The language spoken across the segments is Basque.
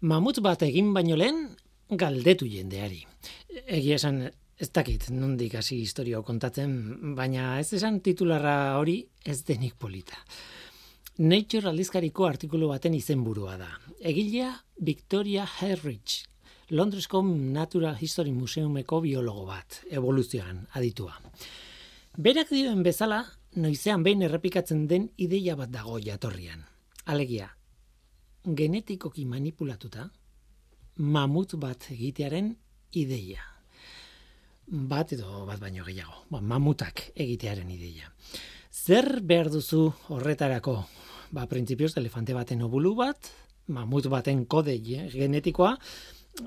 Mamut bat egin baino lehen, galdetu jendeari. Egia esan, ez dakit, nondik hasi historio kontatzen, baina ez esan titularra hori ez denik polita. Nature aldizkariko artikulu baten izenburua da. Egilea Victoria Herridge, Londresko Natural History Museumeko biologo bat, evoluzioan aditua. Berak dioen bezala, noizean behin errepikatzen den ideia bat dago jatorrian. Alegia, genetikoki manipulatuta mamut bat egitearen ideia. Bat edo bat baino gehiago, ba, mamutak egitearen ideia. Zer behar duzu horretarako? Ba, printzipioz, elefante baten obulu bat, mamut baten kode genetikoa,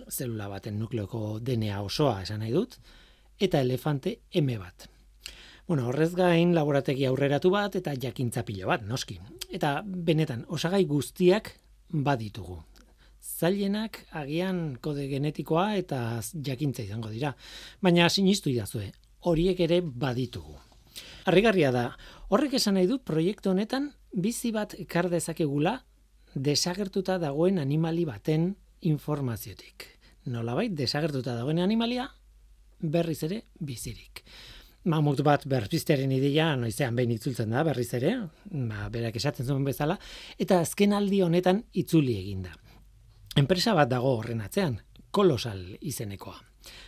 zelula baten nukleoko DNA osoa esan nahi dut, eta elefante M bat. Bueno, horrez gain laborategi aurreratu bat eta jakintza pilo bat, noski. Eta benetan, osagai guztiak baditugu. Zailenak agian kode genetikoa eta jakintza izango dira, baina sinistu idazue, horiek ere baditugu. Arrigarria da, horrek esan nahi du proiektu honetan bizi bat ekar dezakegula desagertuta dagoen animali baten informaziotik. Nolabait desagertuta dagoen animalia berriz ere bizirik. Mamut bat berpiztearen ideia noizean behin itzultzen da berriz ere, ba, berak esaten zuen bezala, eta azken aldi honetan itzuli eginda. Enpresa bat dago horren atzean, kolosal izenekoa.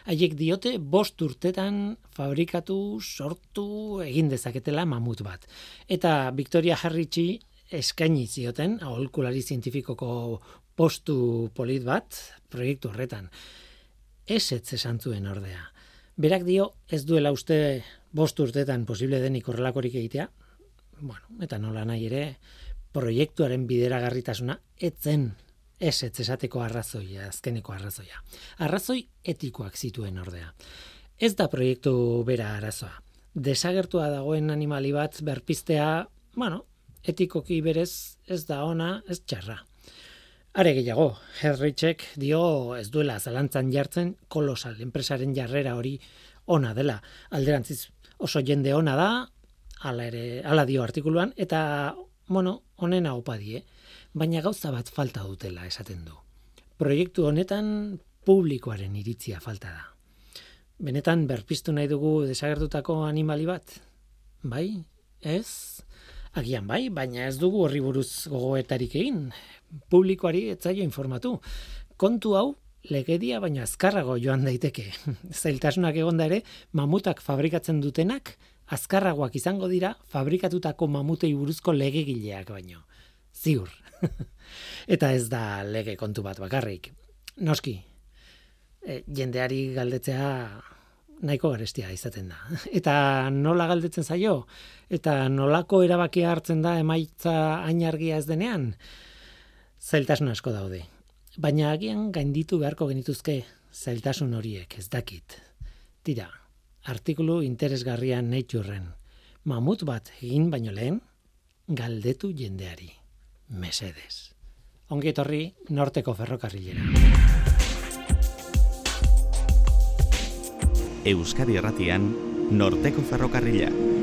Haiek diote bost urtetan fabrikatu, sortu, egin dezaketela mamut bat. Eta Victoria Harritxi eskaini zioten, aholkulari zientifikoko postu polit bat, proiektu horretan. Esetz esan zuen ordea. Berak dio ez duela uste bost urtetan posible denik horrelakorik egitea, bueno, eta nola nahi ere, proiektuaren bideragarritasuna etzen ez ez esateko arrazoia, azkeneko arrazoia. Arrazoi etikoak zituen ordea. Ez da proiektu bera arazoa. Desagertua dagoen animali bat berpistea, bueno, etikoki berez ez da ona, ez txarra. Are gehiago, Herrichek dio ez duela zalantzan jartzen kolosal enpresaren jarrera hori ona dela. Alderantziz oso jende ona da, ala ere, ala dio artikuluan, eta, bueno, honen hau die, baina gauza bat falta dutela esaten du. Proiektu honetan publikoaren iritzia falta da. Benetan berpiztu nahi dugu desagertutako animali bat? Bai? Ez? Agian bai, baina ez dugu horri buruz gogoetarik egin publikoari etzaio informatu. Kontu hau, legedia baina azkarrago joan daiteke. Zailtasunak egonda ere, mamutak fabrikatzen dutenak, azkarragoak izango dira fabrikatutako mamutei buruzko legegileak baino. Ziur. Eta ez da lege kontu bat bakarrik. Noski, e, jendeari galdetzea nahiko garestia izaten da. Eta nola galdetzen zaio? Eta nolako erabakia hartzen da emaitza ainargia ez denean? Zailtasun asko daude. Baina agian gainditu beharko genituzke zailtasun horiek, ez dakit. Tira, artikulu interesgarrian natureen. Mamut bat egin baino lehen, galdetu jendeari. Mesedes. Ongi etorri, norteko ferrokarrilera. Euskadi Erratian, norteko ferrokarrilera.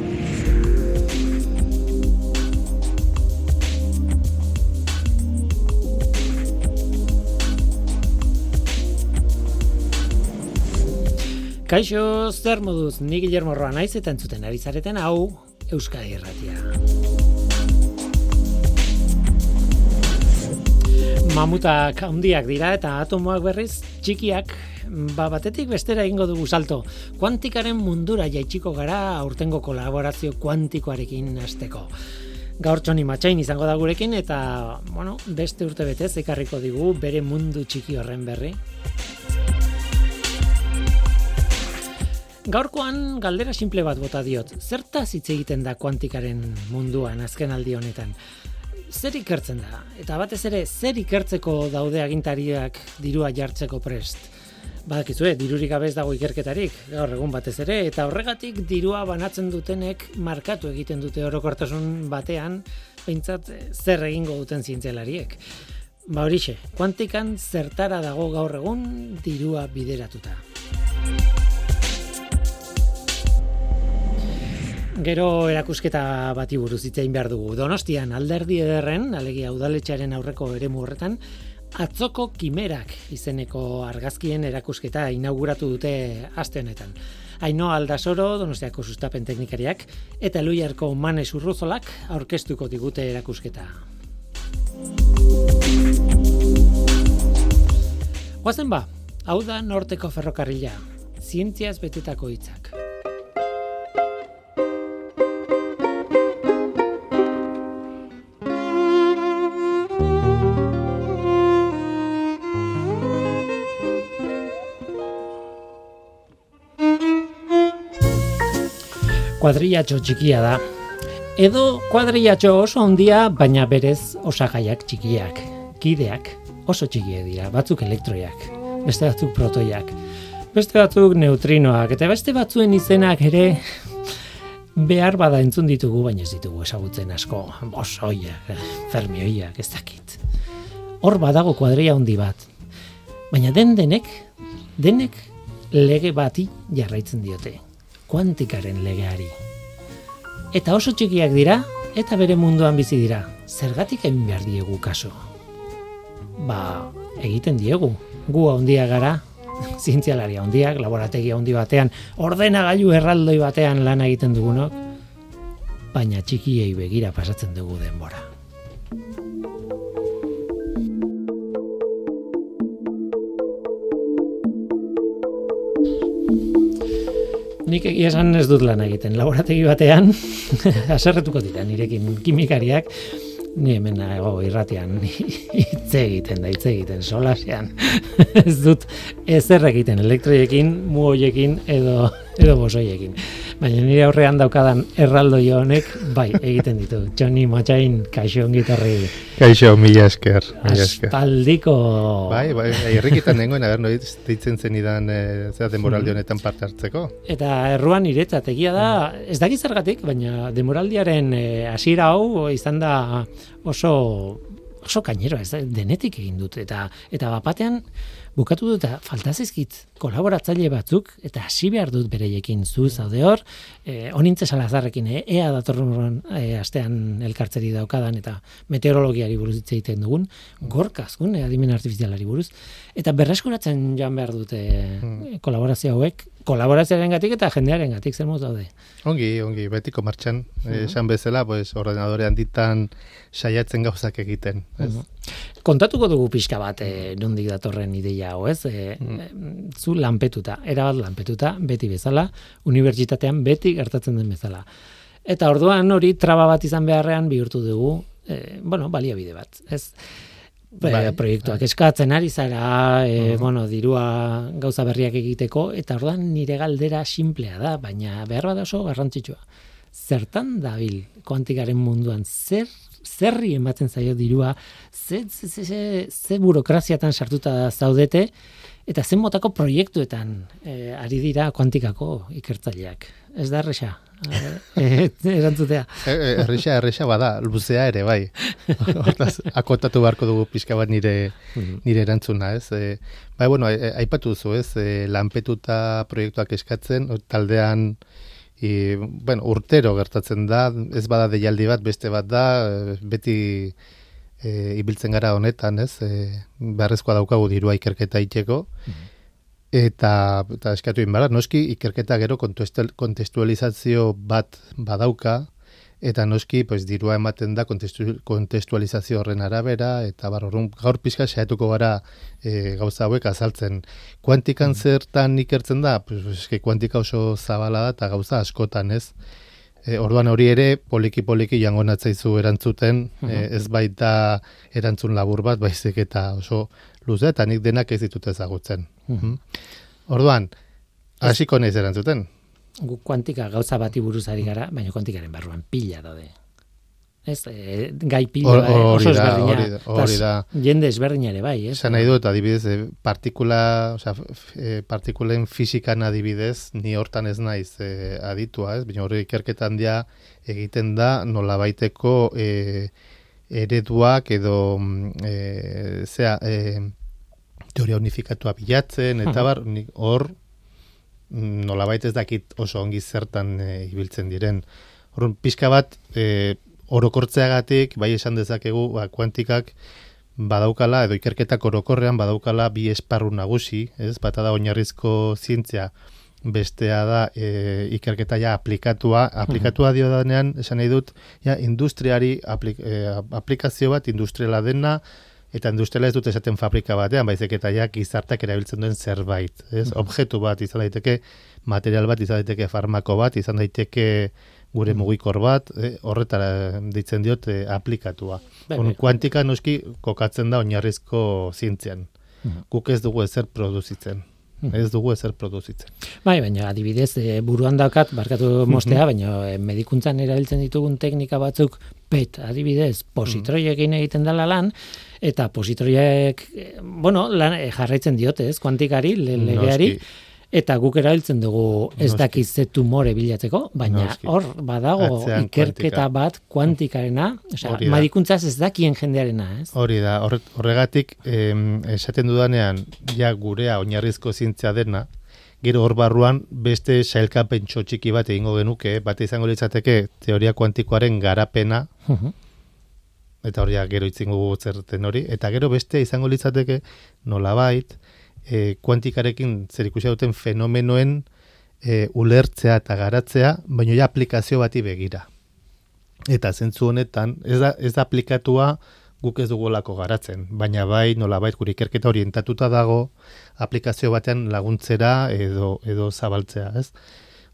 Kaixo, zer moduz, ni Guillermo Roa naiz eta entzuten ari zareten hau Euskadi Erratia. Mamutak handiak dira eta atomoak berriz txikiak ba batetik bestera egingo dugu salto. Kuantikaren mundura jaitsiko gara aurtengo kolaborazio kuantikoarekin hasteko. Gaur txoni matxain izango da gurekin eta, bueno, beste urte betez ekarriko digu bere mundu txiki horren berri. Gaurkoan galdera simple bat bota diot. Zerta hitz egiten da kuantikaren munduan azken aldi honetan? Zer ikertzen da? Eta batez ere, zer ikertzeko daude agintariak dirua jartzeko prest? Badakizue, dirurik gabez dago ikerketarik, gaur egun batez ere, eta horregatik dirua banatzen dutenek markatu egiten dute orokortasun batean, behintzat zer egingo duten zientzialariek. Ba horixe, kuantikan zertara dago gaur egun dirua bideratuta. Gero erakusketa bati buruz itzein behar dugu. Donostian alderdi ederren, alegia udaletxearen aurreko eremu horretan, atzoko kimerak izeneko argazkien erakusketa inauguratu dute aste honetan. Aino Aldasoro, Donostiako sustapen teknikariak, eta Luiarko Manes Urruzolak aurkeztuko digute erakusketa. Guazen ba, hau da norteko ferrokarrila, zientziaz betetako hitzak. Kuadrillatxo txikia da. Edo kuadrillatxo oso handia, baina berez osagaiak txikiak. Kideak oso txikiak dira, batzuk elektroiak, beste batzuk protoiak, beste batzuk neutrinoak, eta beste batzuen izenak ere behar bada entzun ditugu, baina ez ditugu esagutzen asko, bosoiak, fermioiak, ez dakit. Hor badago kuadria handi bat. Baina den denek, denek lege bati jarraitzen diote kuantikaren legeari. Eta oso txikiak dira, eta bere munduan bizi dira. Zergatik egin behar diegu kaso? Ba, egiten diegu. Gu handia gara, zientzialari handiak, laborategi handi batean, ordenagailu erraldoi batean lan egiten dugunok, baina txikiei begira pasatzen dugu denbora. Nik egia esan ez dut lan egiten. Laborategi batean, aserretuko dira nirekin kimikariak, ni hemen nago irratian hitz egiten da hitz egiten solasean. Ez dut ezer egiten elektroiekin muoiekin edo edo bosoiekin baina nire aurrean daukadan erraldo honek bai egiten ditu. Johnny Machain kaixo ongitorri kaixo mila esker mila esker. Aspaldiko bai bai irrikitan nengoen aber noiz deitzen zenidan e, zera demoraldi honetan parte hartzeko? Eta erruan iretzat egia da ez daki zergatik baina demoraldiaren eh, hasiera hau izan da oso oso kainero ez denetik egin dut. Eta eta bapatean bukatu dut eta falta kolaboratzaile batzuk eta hasi behar dut bereiekin zu zaude hor. Eh onintze salazarrekin e, ea datorren e, astean elkartzeri daukadan eta meteorologiari buruz hitz egiten dugun. Gorkazkun e, adimen artifizialari buruz. Eta berreskuratzen joan behar dute hmm. kolaborazio hauek kolaborazioaren gatik eta jendearen gatik zer daude. Ongi, ongi, betiko martxan, esan bezala, pues, ordenadorean ditan saiatzen gauzak egiten. Ez? Kontatuko dugu pixka bat e, nondik datorren ideia hau, ez? E, Zu lanpetuta, erabat lanpetuta, beti bezala, unibertsitatean beti gertatzen den bezala. Eta orduan hori traba bat izan beharrean bihurtu dugu, e, bueno, baliabide bat, ez? Bai, bai, proiektuak eskatzen ari zara, e, bueno, dirua gauza berriak egiteko, eta orduan nire galdera simplea da, baina behar bat oso garrantzitsua. Zertan dabil kuantikaren munduan, zer zerri ematen zaio dirua, ze, ze, ze, ze, ze burokraziatan sartuta zaudete, eta zen motako proiektuetan e, ari dira kuantikako ikertzaileak. Ez da erresa, eh, erantzutea. E, e, erresa, erresa bada, luzea ere, bai. Hortaz, akotatu beharko dugu pixka bat nire, mhm. nire erantzuna, ez? E, bai, bueno, aipatu duzu, ez? E, lanpetuta proiektuak eskatzen, taldean, I, bueno, urtero gertatzen da, ez bada deialdi bat, beste bat da, beti e, ibiltzen gara honetan, ez? E, beharrezkoa daukagu dirua ikerketa itxeko. Mhm eta, eta eskatu inbara, noski ikerketa gero kontestualizazio bat badauka, eta noski pues, dirua ematen da kontestualizazio horren arabera, eta bar, orrun, gaur pixka saiatuko gara e, gauza hauek azaltzen. Kuantikan mm. zertan ikertzen da? Pues, eske, kuantika oso zabala da, eta gauza askotan ez. E, orduan hori ere, poliki-poliki jango natzaizu erantzuten, e, ez baita erantzun labur bat, baizik eta oso luze, eta nik denak ez ditut ezagutzen. Mm Orduan, hasiko naiz erantzuten. Gu kuantika gauza bati buruz ari gara, baina kuantikaren barruan pila daude. Ez, e, gai pila or, or, oso ezberdina. Hori da. Jende ezberdina ere bai, ez? Zan nahi dut, adibidez, e, partikula, oza, e, partikulen fisikan adibidez, ni hortan ez naiz e, aditua, ez? Baina hori ikerketan dia egiten da, nola baiteko e, ereduak edo e, zea, e, teoria unifikatua bilatzen, eta bar, hor, mm, nola ez dakit oso ongi zertan e, ibiltzen diren. Hor, pixka bat, e, orokortzeagatik, bai esan dezakegu, ba, kuantikak, badaukala, edo ikerketa korokorrean badaukala bi esparru nagusi, ez? Bata da oinarrizko zientzia, bestea da e, ikerketa ja aplikatua, aplikatua dio danean, esan nahi dut, ja, industriari aplik, e, aplikazio bat industriala dena, eta industriala ez dut esaten fabrika batean, baizik eta ja gizartak erabiltzen duen zerbait, ez? Objektu bat izan daiteke, material bat izan daiteke farmako bat, izan daiteke gure mugikor bat, e, horretara ditzen diot e, aplikatua. On, kuantika noski kokatzen da oinarrizko zientzian. Guk ez dugu ezer produzitzen. Ez dugu ezer produzitzen. Bai, baina adibidez, e, buruan daukat, barkatu mostea, baina e, medikuntzan erabiltzen ditugun teknika batzuk, PET, adibidez, positroiekin egiten dela lan, eta positroiek, e, bueno, lan, e, jarraitzen diote, ez, kuantikari, le, legeari, Noski. Eta guk erabiltzen dugu ez dakiz ze tumore bilatzeko, baina Noski. hor badago Atzean ikerketa kuantika. bat kuantikarena, osea, medikuntzaz ez dakien jendearena, ez? Hori da, horre- horregatik em, esaten dudanean, ja gurea oinarrizko zientzia dena, gero hor barruan beste sailkapentxo txiki bat egingo genuke, bate izango litzateke teoria kuantikoaren garapena, Mhm. eta hori gero itzingo dugu zerten hori, eta gero beste izango litzateke nolabait, e, kuantikarekin zer ikusia duten fenomenoen e, ulertzea eta garatzea, baina ja aplikazio bati begira. Eta zentzu honetan, ez da, ez da aplikatua guk ez dugulako garatzen, baina bai nolabait gure ikerketa orientatuta dago aplikazio batean laguntzera edo edo zabaltzea, ez?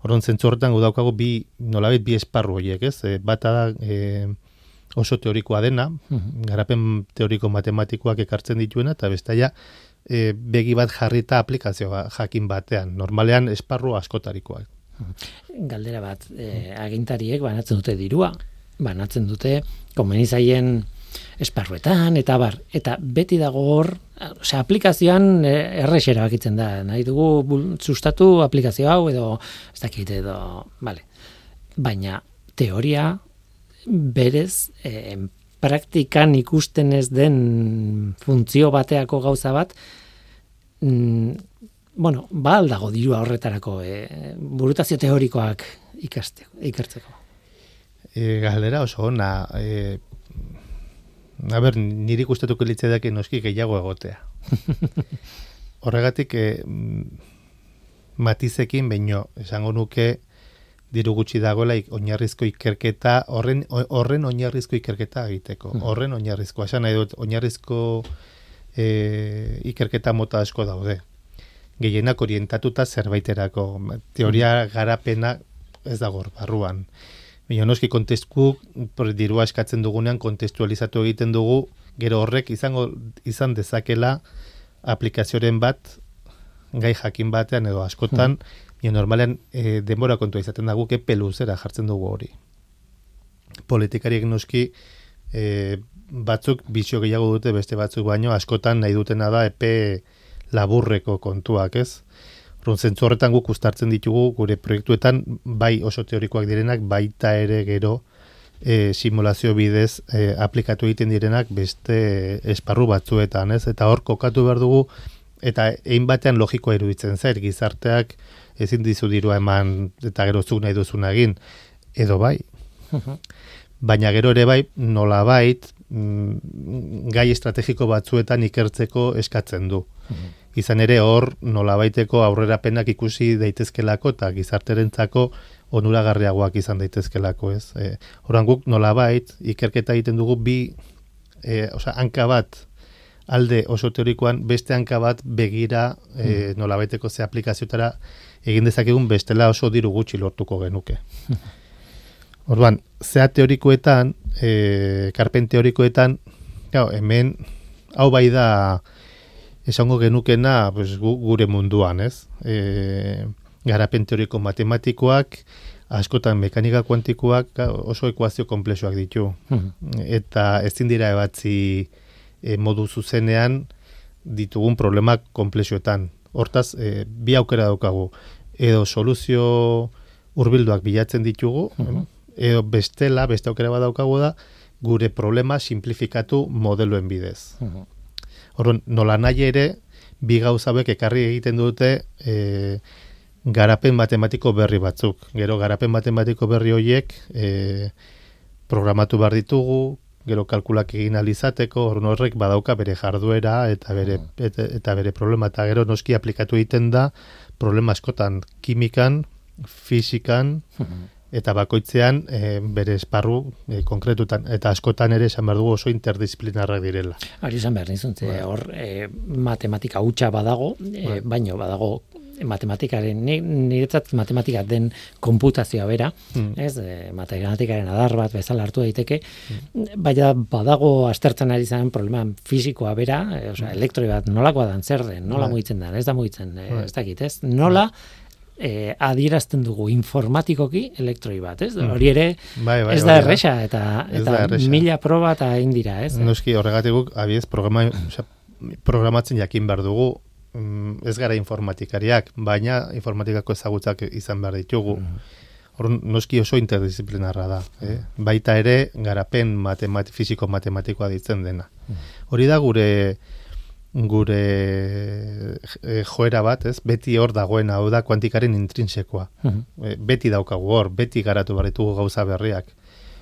Orduan zentzu horretan gu daukagu bi nolabait bi esparru horiek, ez? E, bata da e, oso teorikoa dena, garapen teoriko matematikoak ekartzen dituena eta bestaia e, begi bat jarrita aplikazio ba- jakin batean, normalean esparru askotarikoak. Galdera bat, e, agintariek banatzen dute dirua, banatzen dute komenizaien esparruetan, eta bar, eta beti dago hor, osea, aplikazioan e, errex erabakitzen da, nahi dugu sustatu aplikazio hau, edo, ez dakit, edo, vale. Baina, teoria, berez, e, praktikan ikusten ez den funtzio bateako gauza bat, mm, bueno, ba aldago dirua horretarako, e, burutazio teorikoak ikasteko, ikertzeko. E, galdera oso ona, e, a ber, niri gustatuko litzaidake noski gehiago egotea. Horregatik, e, mm, matizekin baino esango nuke diru gutxi dagoela oinarrizko ikerketa, horren, horren oinarrizko ikerketa egiteko. Horren oinarrizkoa, esan nahi dut, oinarrizko e, ikerketa mota asko daude. Gehienak orientatuta zerbaiterako. Teoria garapena ez dago barruan. Baina noski kontestu por dirua eskatzen dugunean kontestualizatu egiten dugu, gero horrek izango izan dezakela aplikazioren bat gai jakin batean edo askotan, baina normalean e, denbora kontua izaten da guk epe luzera jartzen dugu hori. Politikariek noski e, batzuk bizio gehiago dute beste batzuk baino askotan nahi dutena da epe laburreko kontuak, ez? Orduan zentzu horretan guk ustartzen ditugu gure proiektuetan bai oso teorikoak direnak baita ere gero e, simulazio bidez e, aplikatu egiten direnak beste esparru batzuetan, ez? Eta hor kokatu behar dugu eta egin batean logikoa iruditzen zair gizarteak ezin dizu dirua eman eta gero zuk nahi duzuna egin edo bai. Baina gero ere bai nolabait mm, gai estrategiko batzuetan ikertzeko eskatzen du. Izan ere hor nolabaiteko aurrerapenak ikusi daitezkelako eta gizarterentzako onuragarriagoak izan daitezkelako, ez? E, Horan guk nolabait ikerketa egiten dugu bi e, osea, hanka bat alde oso teorikoan beste hanka bat begira e, nolabaiteko ze aplikazioetara egin dezakegun bestela oso diru gutxi lortuko genuke. Orduan, zea teorikoetan, e, karpen teorikoetan, claro, hemen hau bai da esango genukena pues, gu, gure munduan, ez? E, garapen teoriko matematikoak, askotan mekanika kuantikoak oso ekuazio komplexuak ditu. Eta ezin dira ebatzi e, modu zuzenean ditugun problema komplexuetan. Hortaz, e, bi aukera daukagu. Edo soluzio hurbilduak bilatzen ditugu, edo bestela, beste aukera bat daukagu da, gure problema simplifikatu modeloen bidez. Orduan, nola nahi ere, bi gauza hauek ekarri egiten dute e, garapen matematiko berri batzuk. Gero, garapen matematiko berri horiek e, programatu behar ditugu, gero kalkulak egin alizateko, orduan horrek badauka bere jarduera eta bere, eta, eta bere problema, eta gero noski aplikatu egiten da problema askotan kimikan, fizikan, eta bakoitzean e, bere esparru e, konkretutan eta askotan ere esan behar dugu oso interdisciplinarrak direla. Ari esan behar nizun, bai. hor e, matematika hutsa badago, e, baino badago matematikaren, niretzat matematika den konputazioa bera, hmm. ez, e, matematikaren adar bat bezala hartu daiteke, hmm. baina badago astertzen ari zen problema fisikoa bera, e, osea, hmm. elektroi bat nolakoa dan zer den, nola bai. mugitzen da, ez da mugitzen, e, ez dakit, ez, nola, e, adierazten dugu informatikoki elektroi bat, ez? Mm. Hori ere bai, bai, ez da erresa eta eta mila proba eta indira, ez? Noski horregatik abiez programa, programatzen jakin behar dugu mm, ez gara informatikariak, baina informatikako ezagutzak izan behar ditugu. Mm. noski oso interdisciplinarra da, eh? Baita ere garapen matemat fisiko matematikoa ditzen dena. Mm. Hori da gure gure e, joera bat, ez? Beti hor dagoen hau da kuantikaren intrinsekoa. Uh beti daukagu hor, beti garatu barritugu gauza berriak.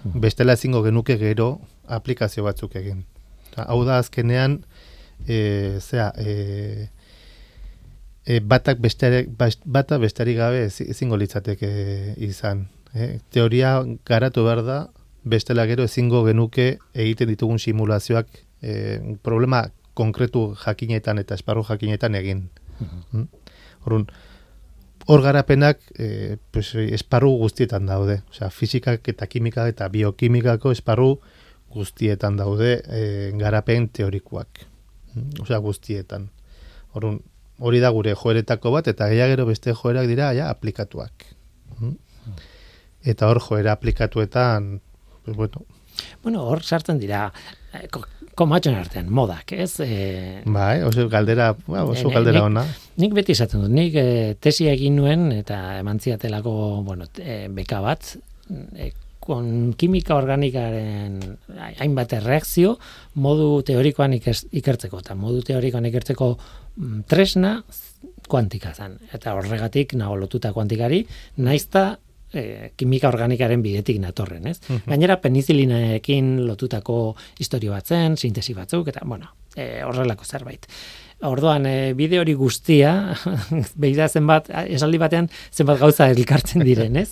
Bestela ezingo genuke gero aplikazio batzuk egin. hau da azkenean e, zera, e, e, batak besteare, bata bestari gabe ezingo litzateke izan. E, teoria garatu behar da, bestela gero ezingo genuke egiten ditugun simulazioak e, problema konkretu jakinetan eta esparru jakinetan egin. Mm Horun, hor garapenak e, pues, esparru guztietan daude. Osea, fizikak eta kimika eta biokimikako esparru guztietan daude e, garapen teorikoak. Mm? Osea, guztietan. Horun, hori da gure joeretako bat, eta gehiagero beste joerak dira, ja, aplikatuak. Mm? Eta hor joera aplikatuetan, pues, bueno, Bueno, hor sartzen dira, eh, komatxon artean, modak, ez? E, bai, oso galdera, ba, oso galdera ona. Nik beti esaten dut, nik e, tesia egin nuen eta eman ziatelako, bueno, e, beka bat, e, kon kimika organikaren hainbat erreakzio modu teorikoan ikertzeko, eta modu teorikoan ikertzeko tresna kuantika zen. Eta horregatik, nago lotuta kuantikari, naizta e, kimika organikaren bidetik natorren, ez? Mhm. Gainera penizilinekin lotutako historio batzen, sintesi batzuk eta bueno, e, horrelako zerbait. Orduan e, bide hori guztia, beida zenbat esaldi batean zenbat gauza elkartzen diren, ez?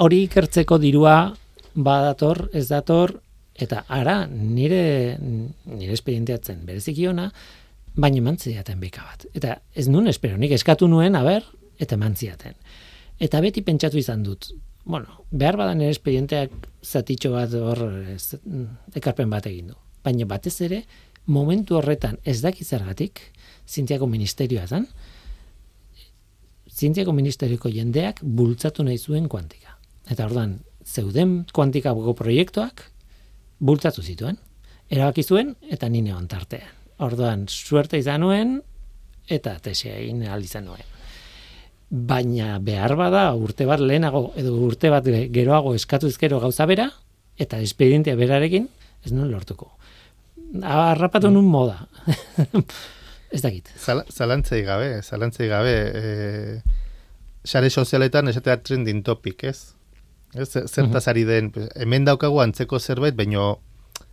Hori ikertzeko dirua badator, ez dator eta ara nire nire esperientziatzen bereziki ona, baina mantziaten beka bat. Eta ez nun espero, nik eskatu nuen, aber, eta mantziaten. Eta beti pentsatu izan dut, bueno, behar badan ere espedienteak zatitxo bat hor ekarpen bat egin du. Baina batez ere, momentu horretan ez daki zergatik, zintiako ministerioa zintiako ministerioko jendeak bultzatu nahi zuen kuantika. Eta ordan zeuden kuantika proiektuak bultzatu zituen. Erabaki zuen eta nine ontartean. Orduan, suerte izan nuen eta tesea egin izan nuen baina behar bada urte bat lehenago edo urte bat geroago eskatu izkero gauza bera, eta espedientia berarekin, ez nuen lortuko. Arrapatu nun moda. ez dakit. Zal, zalantzei gabe, zalantzei gabe, e, sare sozialetan esatea trending topic, ez? ez zertaz ari den, hemen daukagu antzeko zerbait, baino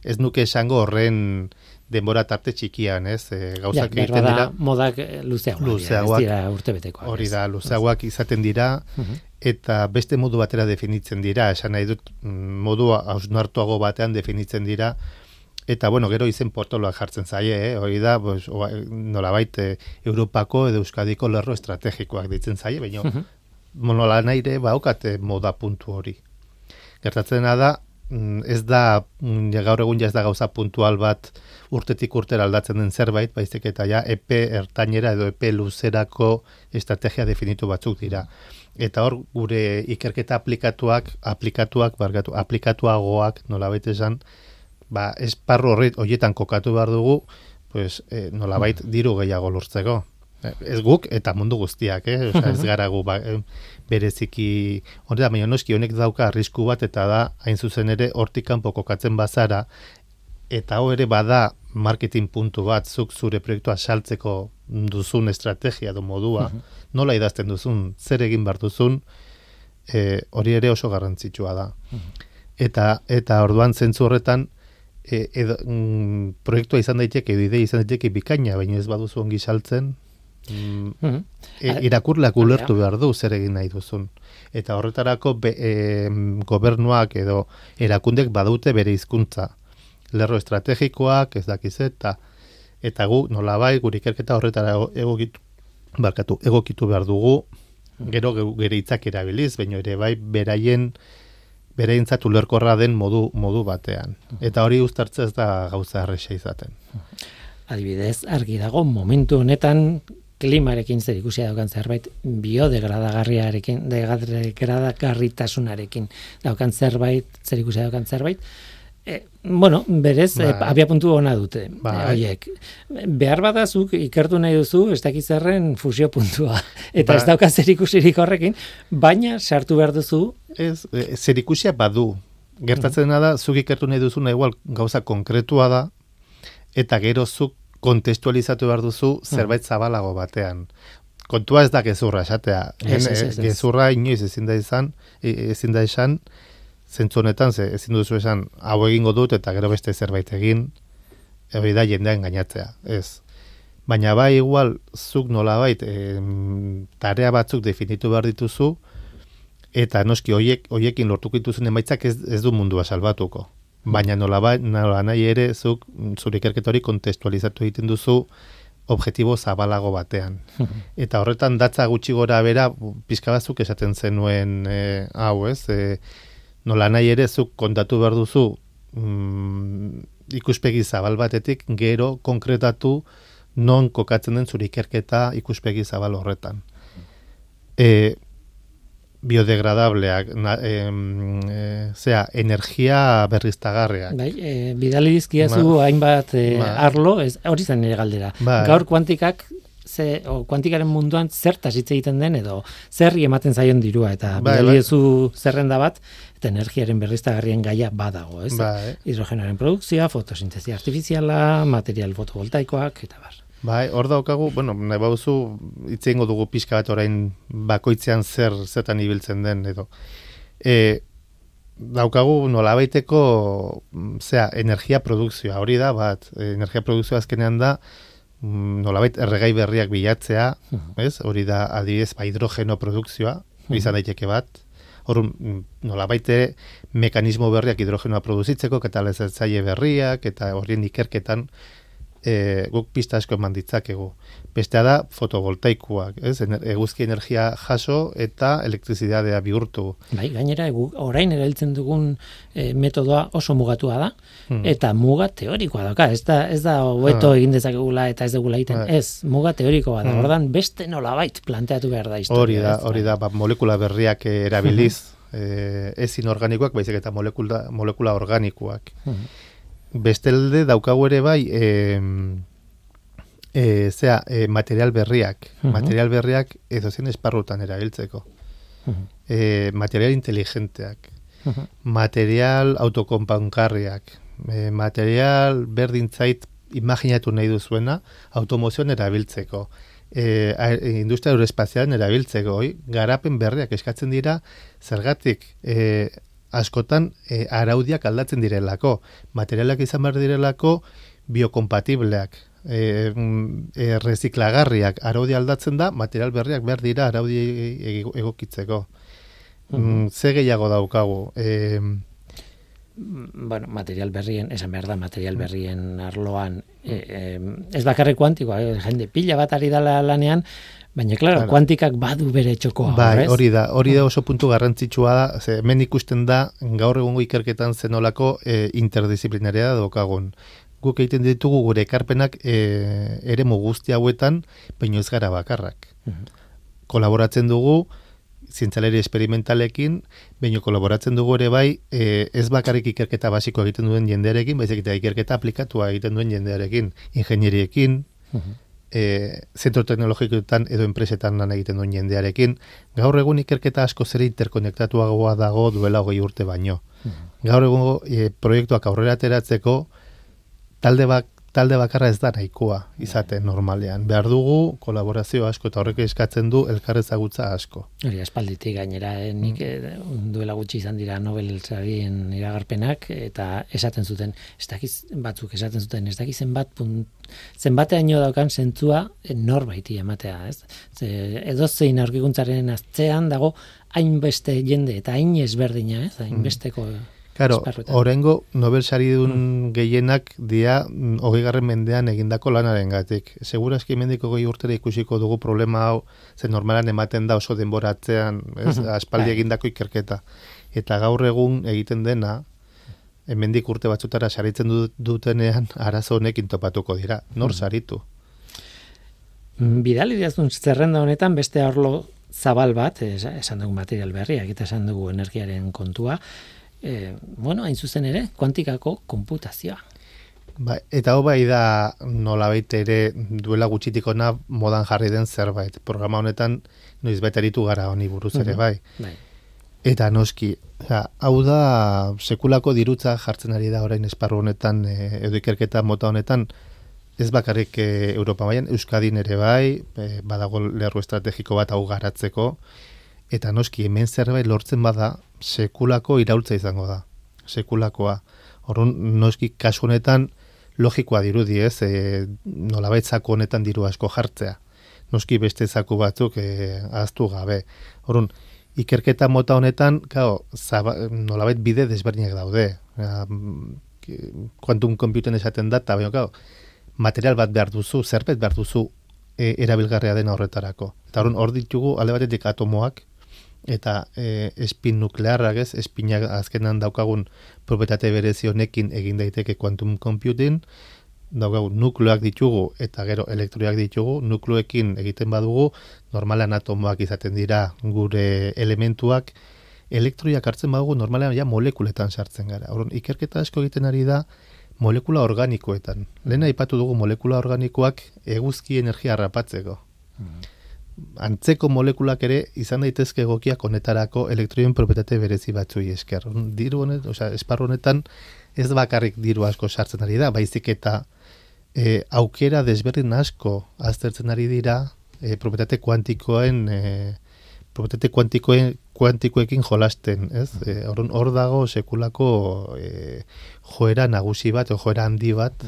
ez nuke esango horren denbora tarte txikian, ez? E, gauzak ja, egiten dira. modak eh, luzeagoak, luzeagoak dira urtebetekoak. Hori da, luzeagoak izaten dira, eta beste modu batera definitzen dira, esan nahi dut, mm, modu hausnartuago batean definitzen dira, eta bueno, gero izen portoloak jartzen zaie, eh? hori da, pues, nola baite, Europako edo Euskadiko lerro estrategikoak ditzen zaie, baina uh -huh. monola naire baukate moda puntu hori. Gertatzen da, ez da, mm, gaur egun ja ez da gauza puntual bat, urtetik urtera aldatzen den zerbait, baizik eta ja EP ertainera edo EP luzerako estrategia definitu batzuk dira. Eta hor gure ikerketa aplikatuak, aplikatuak, bargatu, aplikatuagoak, nolabait esan, ba, esparru horret horietan kokatu behar dugu, pues, e, nolabait diru gehiago lortzeko. Eh, ez guk eta mundu guztiak, eh? Osa, ez gara gu, ba, bereziki, hori da, baina noski honek dauka arrisku bat, eta da, hain zuzen ere, hortik kanpo kokatzen bazara, eta hau ere bada marketing puntu bat zuk zure proiektua saltzeko duzun estrategia do modua, mhm. nola idazten duzun, zer egin bar duzun, e, hori ere oso garrantzitsua da. Mhm. Eta eta orduan zentzu horretan e, edo, mm, proiektua izan daiteke, edo idei izan daiteke bikaina, baina ez baduzu ongi saltzen, mm, e, irakurleak ulertu behar du zer egin nahi duzun. Eta horretarako be, e, gobernuak edo erakundek badute bere hizkuntza. Lerro estrategikoak, ez dakiz eta eta gu nolabai gure ikerketa horretara ego- egokitu barkatu, egokitu behar dugu gero ge- gure hitzak erabiliz, baina ere bai beraien bereintzat ulerkorra den modu modu batean. Eta hori uztartzea ez da gauza erresa izaten. Adibidez, argi dago momentu honetan klimarekin zer ikusia daukan zerbait biodegradagarriarekin, degradagarritasunarekin daukan zerbait, zer ikusia daukan zerbait, E, bueno, berez, Bai. e, abia puntu ona dute, Bai. e, horiek. Behar badazuk ikertu nahi duzu, ez dakiz zerren fusio puntua. Eta ez Bai. dauka zer ikusirik horrekin, baina sartu behar duzu, Ez, e, zer ikusia badu. Gertatzen da, zuk ikertu nahi duzuna igual gauza konkretua da, eta gero zuk kontestualizatu behar duzu zerbait zabalago batean. Kontua ez da gezurra esatea. Ez, eh, ez, ez. Gezurra inoiz ezin da izan, e- ezin da esan, zentzu honetan, ze ezin duzu esan, hau egingo dut eta gero beste zerbait egin, hori da jendea engainatzea, ez. Baina bai igual, zuk nolabait, em, tarea batzuk definitu behar dituzu, eta noski hoiek hoiekin lortuko dituzun emaitzak ez, ez du mundua salbatuko. Baina nola, ba, nola nahi ere zuk zure ikerketa hori kontestualizatu egiten duzu objektibo zabalago batean. Eta horretan datza gutxi gora bera pizka batzuk esaten zenuen e, hau, ez? E, nola nahi ere zuk kontatu behar duzu mm, ikuspegi zabal batetik gero konkretatu non kokatzen den zure ikerketa ikuspegi zabal horretan. E, biodegradableak, na, em, e, zera, energia berriztagarriak. bai, e, bidali dizkiazu hainbat e, arlo, ez, hori zen nire galdera. Bai. Gaur kuantikak ze, o, kuantikaren munduan zertaz hitz egiten den edo zerri ematen zaion dirua eta Bai, bidali duzu zerrenda bat eta energiaren berriztagarrien gaia badago, ez? Bai. Hidrogenoaren produkzioa, fotosintesia artifiziala, material fotovoltaikoak eta bar. Bai, hor daukagu, bueno, nahi bauzu, hitz egingo dugu pixka bat orain bakoitzean zer zetan ibiltzen den edo. E, daukagu nolabaiteko, mm, zera, energia produkzioa, hori da, bat, e, energia produkzioa azkenean da, mm, nolabait erregai berriak bilatzea, ez? Hori da, adibidez, ba, hidrogeno produkzioa, izan daiteke bat, hor mm, nolabait ere mekanismo berriak hidrogenoa produzitzeko, katalizatzaile berriak, eta horien ikerketan, e, guk pista asko eman ditzakegu. Bestea da fotovoltaikoak, ez? Ener, eguzki energia jaso eta elektrizidadea bihurtu. Bai, gainera egu, orain erabiltzen dugun e, metodoa oso mugatua da Hmm. eta muga teorikoa dauka. Ez da ez da hobeto Ah. egin dezakegula eta ez dugula egiten. Bai. Ez, muga teorikoa da. Hmm. Ordan beste nolabait planteatu behar da historia. Hori da, hori da, ba, molekula berriak eh, erabiliz, eh, ez inorganikoak, baizik eta molekula, molekula organikoak. Mhm. Bestelde daukagu ere bai, e, e, zera, e, material berriak. Mhm. Material berriak edo zen esparrutan erabiltzeko. Mhm. E, material inteligenteak. Mhm. material autokonpankarriak, e, material berdintzait imaginatu nahi duzuena automozioan erabiltzeko, e, e, industria aeroespazialen erabiltzeko, oi? garapen berriak eskatzen dira, zergatik e, askotan e, araudiak aldatzen direlako, materialak izan behar direlako biokompatibleak, e, mm, e, reziklagarriak, araudia aldatzen da, material berriak behar dira araudi e- e- egokitzeko. Mm, ze gehiago daukagu. E, bueno, material berrien, esan behar da, material berrien arloan, e, e, ez bakarrik kuantikoa, eh, jende pila bat ari dala lanean, baina, klaro, Claro. kuantikak badu bere txokoa. bai, hori da, hori da oso puntu garrantzitsua da, ze hemen ikusten da gaur egungo ikerketan zenolako e, interdisciplinarea daukagun. Guk egiten ditugu gure ekarpenak e, eremu guzti hauetan, baino ez gara bakarrak. Mhm. Kolaboratzen dugu zientzaleri esperimentalekin, baino kolaboratzen dugu ere bai, e, ez bakarrik ikerketa basiko egiten duen jendearekin, baizik eta ikerketa aplikatua egiten duen jendearekin, ingenieriekin, Mhm. e, zentro teknologikoetan edo enpresetan lan egiten duen jendearekin, gaur egun ikerketa asko zere interkonektatuagoa dago duela hogei urte baino. Gaur egun e, proiektuak aurrera ateratzeko talde bat talde bakarra ez da nahikoa izaten normalean. Behar dugu kolaborazio asko eta horrek eskatzen du elkarrezagutza asko. Hori, espalditik gainera, eh, nik eh, duela gutxi izan dira Nobel zarien iragarpenak, eta esaten zuten, ez dakiz, batzuk esaten zuten, ez dakiz zenbat, punt, zenbateaino daukan zentzua norbaiti ematea, ez? Ze, edo zein aurkikuntzaren aztean dago, hainbeste jende eta hain ezberdina, ez? Hainbesteko... Mm. Claro, orengo Nobel saridun mm. gehienak dia mm, hogei garren mendean egindako lanaren gatik. Segura eski mendiko goi urtera ikusiko dugu problema hau, ze normalan ematen da oso denboratzean, ez, mm-hmm. aspaldi bai. egindako ikerketa. Eta gaur egun egiten dena, hemendik urte batzutara saritzen dutenean, arazo honek intopatuko dira. Nor mm. saritu? Bidali diazun zerrenda honetan beste arlo zabal bat, esan dugu material berriak eta esan dugu energiaren kontua, e, bueno, hain zuzen ere, kuantikako konputazioa. Ba, eta hau bai da nola ere duela gutxitik ona modan jarri den zerbait. Programa honetan noiz eritu gara honi buruz ere bai. bai. Eta noski, ja, hau da sekulako dirutza jartzen ari da orain esparru honetan e, edo ikerketa mota honetan ez bakarrik e, Europa mailan Euskadin ere bai, e, badago lerru estrategiko bat hau garatzeko, eta noski hemen zerbait lortzen bada sekulako iraultza izango da. Sekulakoa. Horren noski kasu honetan logikoa dirudi ez, e, nolabait zako honetan diru asko jartzea. Noski beste zaku batzuk e, aztu gabe. Horren, ikerketa mota honetan, kao, zaba, nolabait bide desberdinak daude. Quantum computen esaten da, eta material bat behar duzu, zerbet behar duzu e, erabilgarria dena horretarako. Eta hor ditugu, alde batetik atomoak, eta e, espin nuklearrak ez, espinak azkenan daukagun propetate berezi honekin egin daiteke quantum computing, daukagun nukleoak ditugu eta gero elektroiak ditugu, nukleoekin egiten badugu, normalan atomoak izaten dira gure elementuak, elektroiak hartzen badugu normalan ja molekuletan sartzen gara. Orduan ikerketa asko egiten ari da molekula organikoetan. Lehen aipatu dugu molekula organikoak eguzki energia harrapatzeko. Mm antzeko molekulak ere izan daitezke egokiak honetarako elektroien propietate berezi batzui esker. Diru honet, osea, esparru honetan ez bakarrik diru asko sartzen ari da, baizik eta e, aukera desberdin asko aztertzen ari dira e, propietate kuantikoen e, propietate kuantikoen kuantikoekin jolasten, ez? E, hor dago sekulako e, joera nagusi bat, o joera handi bat,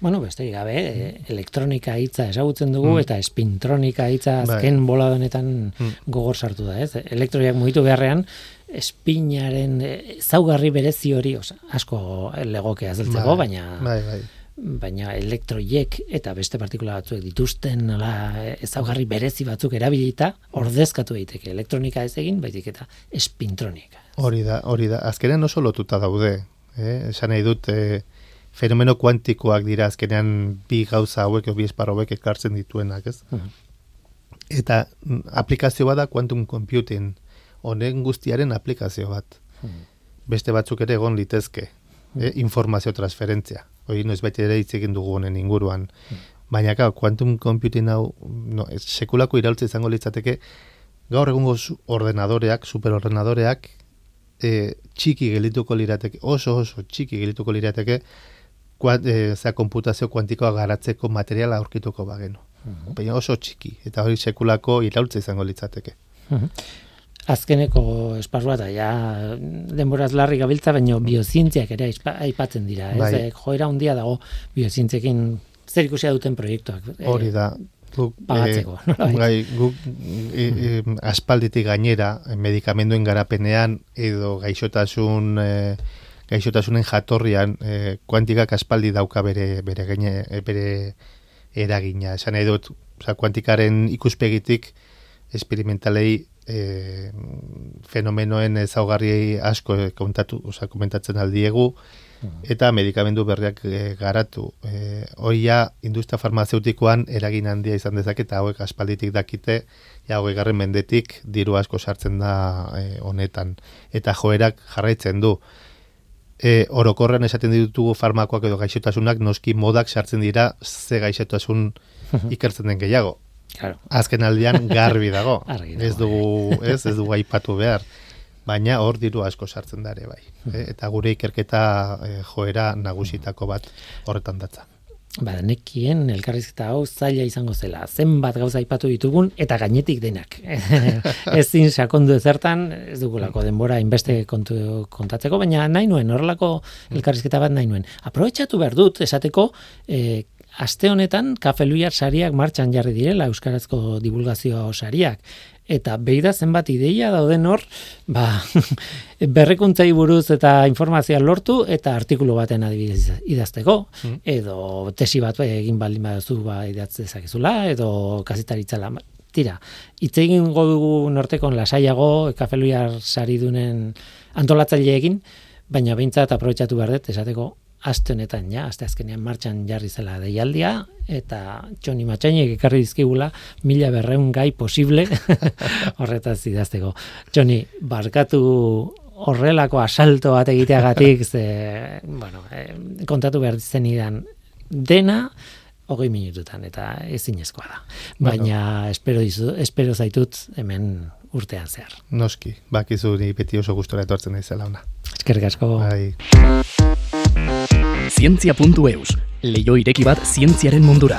Bueno, beste gabe, e, elektronika hitza ezagutzen dugu mm. eta espintronika hitza bai. azken bai. bola honetan mm. gogor sartu da, ez? Elektroiak mugitu beharrean espinaren e, zaugarri berezi hori, osa, asko legoke azaltzeko, bai. baina bai, bai. baina elektroiek eta beste partikula batzuek dituzten nola ezaugarri berezi batzuk erabilita ordezkatu daiteke elektronika ez egin, baizik eta espintronika. Hori da, hori da. Azkenean oso lotuta daude, eh? Esan nahi dut, eh, fenomeno kuantikoak dira azkenean bi gauza hauek o bi esparro hauek ekartzen dituenak, ez? Mhm. Eta mm, aplikazio bada quantum computing honen guztiaren aplikazio bat. Mhm. Beste batzuk ere egon litezke, e, informazio transferentzia. Hoi noiz beti ere hitz egin dugu honen inguruan. Baina ka quantum computing hau no, sekulako iraultza izango litzateke gaur egungo ordenadoreak, superordenadoreak e, txiki gelituko lirateke, oso oso txiki gelituko lirateke kuant, e, zera, komputazio kuantikoa garatzeko materiala aurkituko bagenu. Uh Baina oso txiki, eta hori sekulako iraultza izango litzateke. Uh Azkeneko esparrua da, ja, denboraz larri gabiltza, baina biozientziak ere aipatzen dira. Ez, bai. joera handia dago biozientziekin zer ikusia duten proiektuak. Eh, hori da. Guk, pagatzeko. gai, guk e, e, aspalditik gainera, medikamenduen garapenean, edo gaixotasun... E, gaixotasunen jatorrian e, kuantikak aspaldi dauka bere bere gaine eh, bere eragina. Esan nahi dut, oza, kuantikaren ikuspegitik esperimentalei e, fenomenoen ezaugarri asko komentatu, oza, komentatzen aldiegu eta medikamendu berriak garatu. E, Oia industria farmazeutikoan eragin handia izan dezake eta hauek aspalditik dakite ja hogei garren mendetik diru asko sartzen da honetan. Eta joerak jarraitzen du e, orokorren esaten ditugu farmakoak edo gaixotasunak noski modak sartzen dira ze gaixotasun ikertzen den gehiago. Claro. Azken aldean garbi dago. ez dugu, ez, ez dugu aipatu behar. Baina hor diru asko sartzen dare bai. E, eta gure ikerketa e, joera nagusitako bat horretan datza. Ba, nekien elkarrizketa hau zaila izango zela. Zenbat gauza aipatu ditugun eta gainetik denak. Ezin sakondu ezertan, ez dugulako denbora inbeste kontu, kontatzeko, baina nahi nuen, horrelako elkarrizketa bat nahi nuen. Aprobetxatu behar dut, esateko, e, aste honetan kafeluiar sariak martxan jarri direla euskarazko divulgazio sariak eta beida zenbat ideia dauden hor, ba, berrekuntzei buruz eta informazioa lortu eta artikulu baten adibidez idazteko, mm. edo tesi bat egin baldin baduzu ba idatz dezakezula, edo kazitaritza lan, tira, hitz egin dugu nortekon lasaiago, kafeluiar saridunen antolatzaileekin, baina behintzat aprobetsatu behar dut, esateko, aste honetan ja, aste azkenean martxan jarri zela deialdia eta Txoni Matxainek ekarri dizkigula mila berreun gai posible horretaz idazteko. Txoni, barkatu horrelako asalto bat egiteagatik ze, bueno, eh, kontatu behar zen idan dena hogei minututan eta ezinezkoa da. Baina espero, dizu, espero zaitut hemen urtean zehar. Noski, bakizu ni beti oso gustora etortzen naizela ona. Eskerrik asko. Bai. Zientzia.eus, leio ireki bat zientziaren mundura.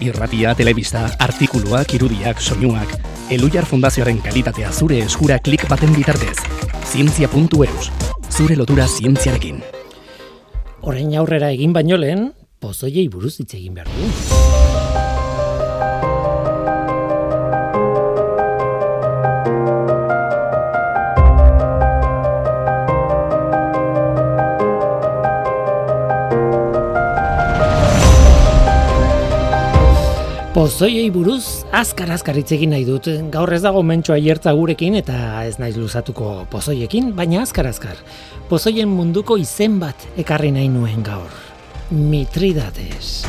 Irratia, telebista, artikuluak, irudiak, soinuak, Elujar Fundazioaren kalitatea zure eskura klik baten bitartez. Zientzia.eus, zure lotura zientziarekin. Orain aurrera egin baino lehen, pozoiei buruz hitz egin behar du. Pozoiei buruz azkar azkar hitz egin nahi dut. Gaur ez dago mentxoa hiertza gurekin eta ez naiz luzatuko pozoiekin, baina azkar azkar. Pozoien munduko izen bat ekarri nahi nuen gaur. Mitridates.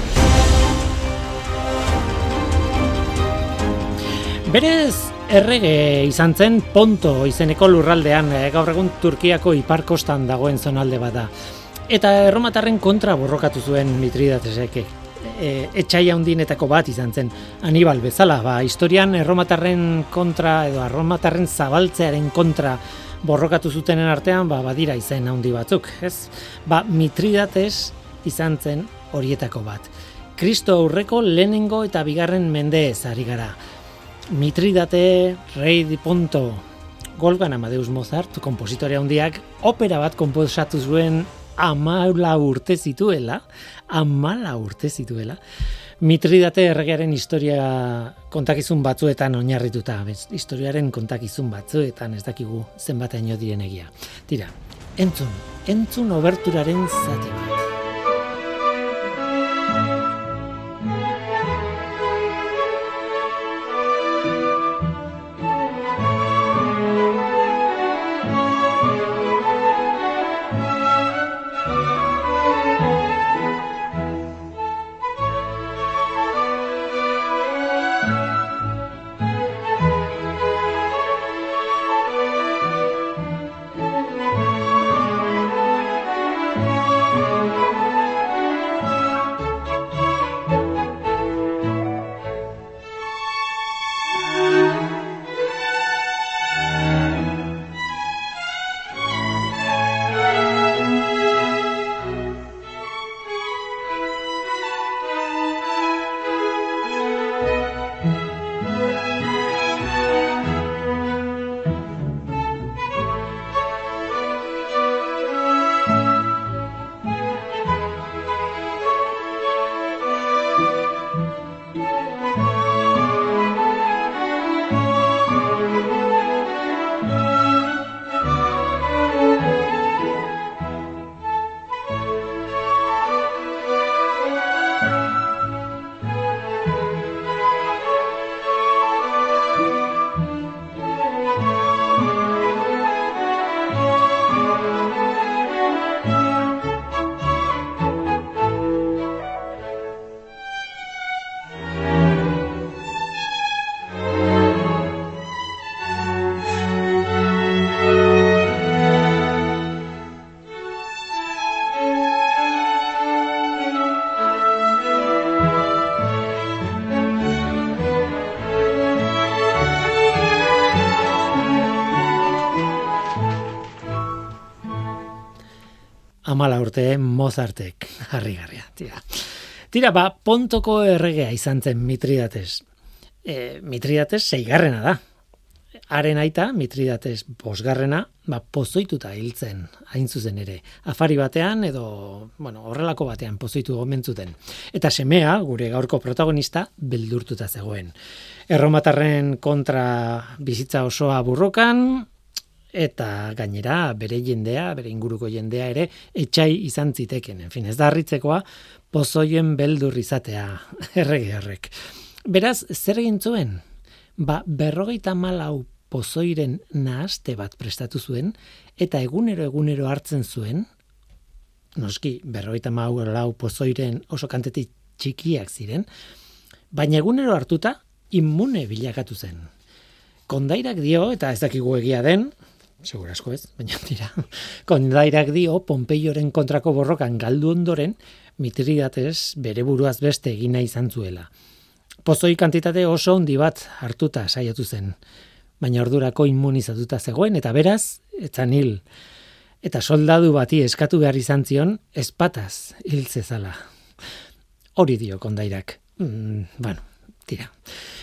Berez errege izan zen Ponto izeneko lurraldean, eh, gaur egun Turkiako iparkostan dagoen zonalde bada. Eta erromatarren kontra borrokatu zuen Mitridatesek e, etxai handinetako bat izan zen Anibal bezala, ba, historian erromatarren kontra edo erromatarren zabaltzearen kontra borrokatu zutenen artean, ba, badira izen handi batzuk, ez? Ba, Mitridates izan zen horietako bat. Kristo aurreko lehenengo eta bigarren mende ari gara. Mitridate, rei di ponto, Golgan Amadeus Mozart, kompositore handiak, opera bat komposatu zuen amala urte zituela, amala urte zituela, Mitridate erregearen historia kontakizun batzuetan oinarrituta, bez, historiaren kontakizun batzuetan ez dakigu zenbataino diren egia. Tira, entzun, entzun oberturaren zate bat. Urte Mozartek harri garria, tira. Tira, ba, pontoko erregea izan zen Mitridates. E, Mitridates zeigarrena da. Haren aita, Mitridates bosgarrena, ba, pozoituta hiltzen, hain zuzen ere. Afari batean, edo, bueno, horrelako batean pozoitu gomentzuten. Eta semea, gure gaurko protagonista, beldurtuta zegoen. Erromatarren kontra bizitza osoa burrokan, eta gainera bere jendea, bere inguruko jendea ere etxai izan ziteken. En fin, ez da harritzekoa pozoien beldur izatea errege horrek. Beraz, zer egin zuen? Ba, berrogeita malau pozoiren nahaste bat prestatu zuen, eta egunero egunero hartzen zuen, noski, berrogeita malau pozoiren oso kantetik txikiak ziren, baina egunero hartuta, immune bilakatu zen. Kondairak dio, eta ez dakigu egia den, Segur asko ez, baina dira. Kondairak dio, Pompeioren kontrako borrokan galdu ondoren, mitridatez bere buruaz beste egina izan zuela. Pozoi kantitate oso handi bat hartuta saiatu zen, baina ordurako immunizatuta zegoen, eta beraz, etzan hil. Eta soldadu bati eskatu behar izan zion, espataz hil zezala. Hori dio kondairak. Mm, bueno, tira.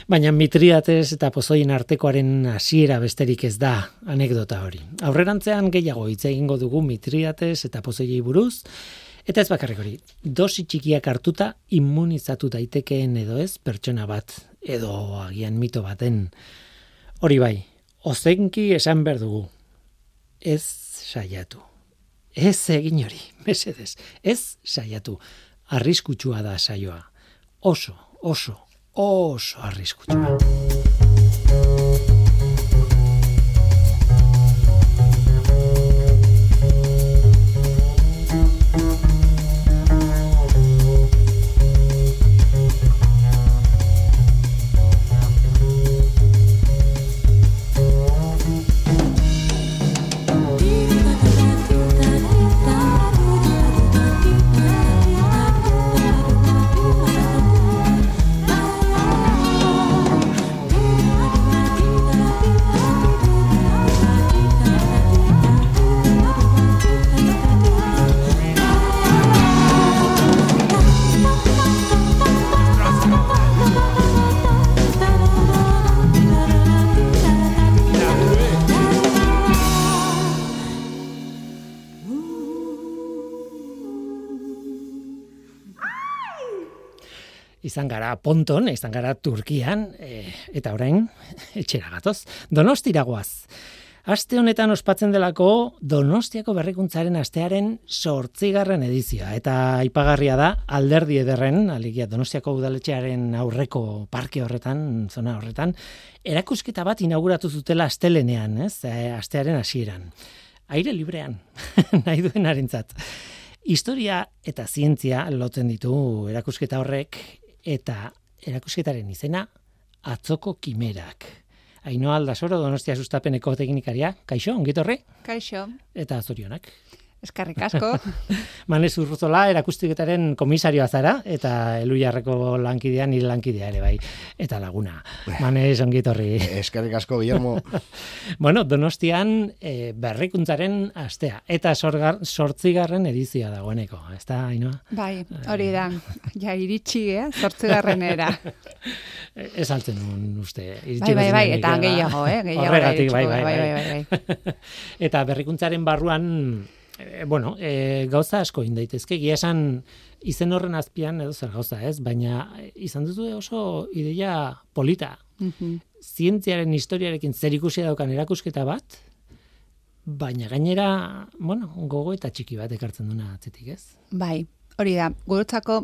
Baina mitriates eta pozoien artekoaren hasiera besterik ez da anekdota hori. Aurrerantzean gehiago hitz egingo dugu mitriates eta pozoiei buruz, eta ez bakarrik hori, dosi txikiak hartuta immunizatu daitekeen edo ez pertsona bat, edo agian mito baten. Hori bai, ozenki esan behar dugu, ez saiatu. Ez egin hori, mesedez, ez saiatu. Arriskutsua da saioa. Oso, oso, oso arriskutsua. Izan gara ponton, izan gara Turkian, e, eta orain, etxera gatoz, donostira guaz. Aste honetan ospatzen delako Donostiako berrikuntzaren astearen sortzigarren edizioa. Eta aipagarria da, alderdi ederren, aligia Donostiako udaletxearen aurreko parke horretan, zona horretan, erakusketa bat inauguratu zutela astelenean, ez? E, astearen hasieran. Aire librean, nahi duen harintzat. Historia eta zientzia lotzen ditu erakusketa horrek eta erakusketaren izena atzoko kimerak. Ainoa aldasoro donostia sustapeneko teknikaria, kaixo, ongitorre? Kaixo. Eta zorionak. Eskarrik asko. Manez urruzola erakustiketaren komisarioa zara, eta eluiarreko lankidea nire lankidea ere bai, eta laguna. Manez ongitorri. Eskarrik asko, Guillermo. bueno, donostian e, berrikuntzaren astea, eta sorgar, sortzigarren edizioa dagoeneko, ez da, hainoa? Bai, hori da, ja iritsi, eh, sortzigarren era. ez altzen uste. Bai, bai, bai, eta gehiago, eh, gehiago. Horregatik, bai, bai, bai, bai, bai. eta berrikuntzaren barruan, e, bueno, e, gauza asko indaitezke, gia esan izen horren azpian edo zer gauza ez, baina izan duzu oso ideia polita. Mm Zientziaren historiarekin zer ikusi daukan erakusketa bat, baina gainera, bueno, gogo eta txiki bat ekartzen duna atzetik ez? Bai, hori da, gurutzako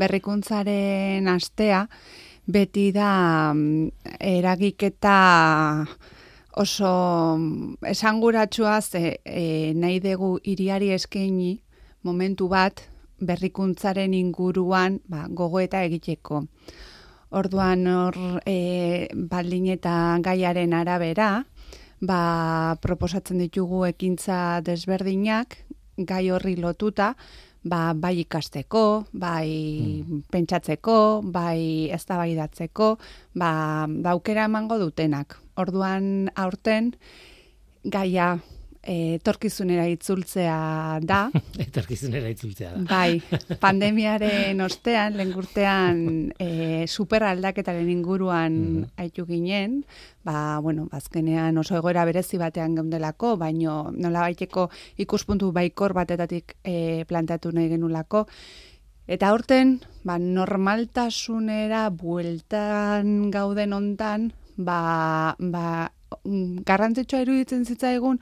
berrikuntzaren astea, beti da mm, eragiketa oso mm, esanguratsua ze e, nahi dugu iriari eskaini momentu bat berrikuntzaren inguruan ba, gogoeta egiteko. Orduan hor e, baldin eta gaiaren arabera, ba, proposatzen ditugu ekintza desberdinak, gai horri lotuta, ba, bai ikasteko, bai hmm. pentsatzeko, bai eztabaidatzeko, ba, ba aukera emango dutenak. Orduan aurten gaia e, torkizunera itzultzea da. Etorkizunera itzultzea da. Bai, pandemiaren ostean, lengurtean e, super aldaketaren inguruan Mhm. aitu ginen, ba, bueno, bazkenean oso egoera berezi batean geundelako, baino nola baiteko ikuspuntu baikor batetatik e, planteatu nahi genulako. Eta horten, ba, normaltasunera bueltan gauden hontan, ba, ba, mm, garrantzitsua iruditzen zitzaigun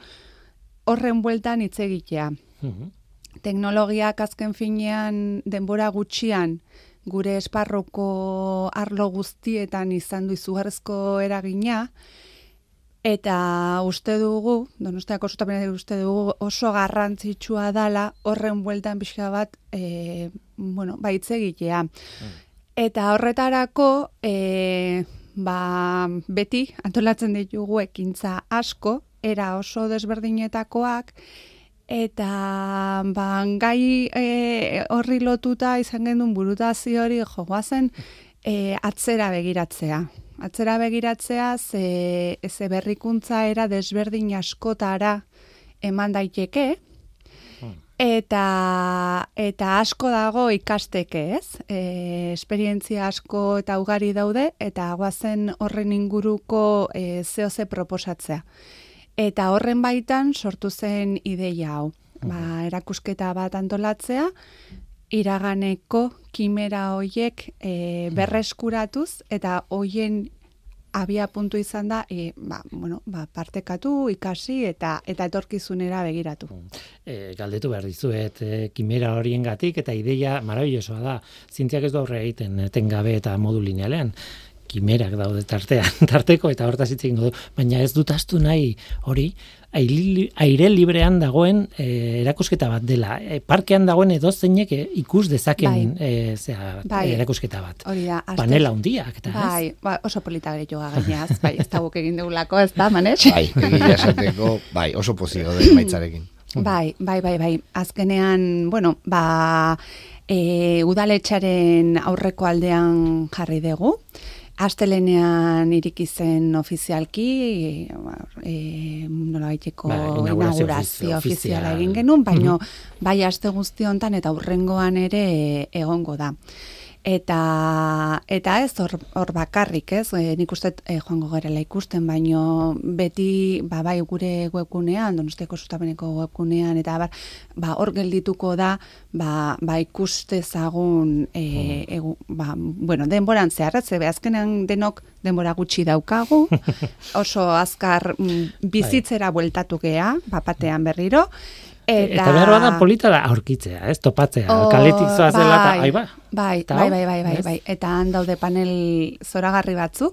horren bueltan hitz egitea Mhm. teknologiak azken finean denbora gutxian gure esparroko arlo guztietan izan du izugarrizko eragina eta uste dugu, Donostiako sutapenak uste dugu oso garrantzitsua dala horren bueltan pixka bat e, bueno, baitze egitea. Eta horretarako e, ba, beti antolatzen ditugu ekintza asko, era oso desberdinetakoak, Eta ba, gai e, horri lotuta izan genuen burutazio hori jogoazen e, atzera begiratzea. Atzera begiratzea ze, ze berrikuntza era desberdin askotara eman daiteke, eta, eta asko dago ikasteke, ez? E, esperientzia asko eta ugari daude, eta guazen horren inguruko e, zehoze proposatzea. Eta horren baitan sortu zen ideia hau. Ba, erakusketa bat antolatzea, iraganeko kimera hoiek e, berreskuratuz eta hoien abia puntu izan da e, ba, bueno, ba, partekatu, ikasi eta eta etorkizunera begiratu. E, galdetu behar dizuet, e, kimera horiengatik eta ideia marabillosoa da. Zientziak ez du aurre egiten etengabe eta modu linealean. Kimerak daude tartean, tarteko eta hortaz hitz egingo du, baina ez dut astu nahi hori aire librean dagoen e, erakusketa bat dela. E, parkean dagoen edo zeinek e, ikus dezaken Bai. e, zera, Bai. erakusketa bat. Hori da, aste- Panela handiak eta ez? Bai, ba, oso polita gare joa gaineaz, bai, ez da guk egin dugulako, ez da, manes? Bai, egia esateko, bai, oso pozik gaude maitzarekin. Bai, bai, bai, bai. Azkenean, bueno, ba, e, udaletxaren aurreko aldean jarri dugu. Astelenean iriki zen ofizialki, e, nola baiteko Ba, inaugurazio inaugurazio ofizi- ofiziala ofizial. egin genuen, baino bai aste guzti hontan eta hurrengoan ere egongo da. Eta, eta ez hor, hor bakarrik, ez? E, nik uste e, joango gerela ikusten, baino beti ba, bai gure webgunean, donostiako sustapeneko webgunean, eta bar, ba, hor geldituko da, ba, ba ikustezagun, e, egu, ba, bueno, denboran zehar, ez? Zebe, azkenean denok denbora gutxi daukagu, oso azkar mm, bizitzera bueltatu gea, bapatean berriro, Eta, eta behar bada polita da aurkitzea, ez topatzea, Oh, kaletik zoazela eta, bai, ai ba. Bai, Eta bai, bai, bai, bai, bai. Eta han daude panel zoragarri batzu,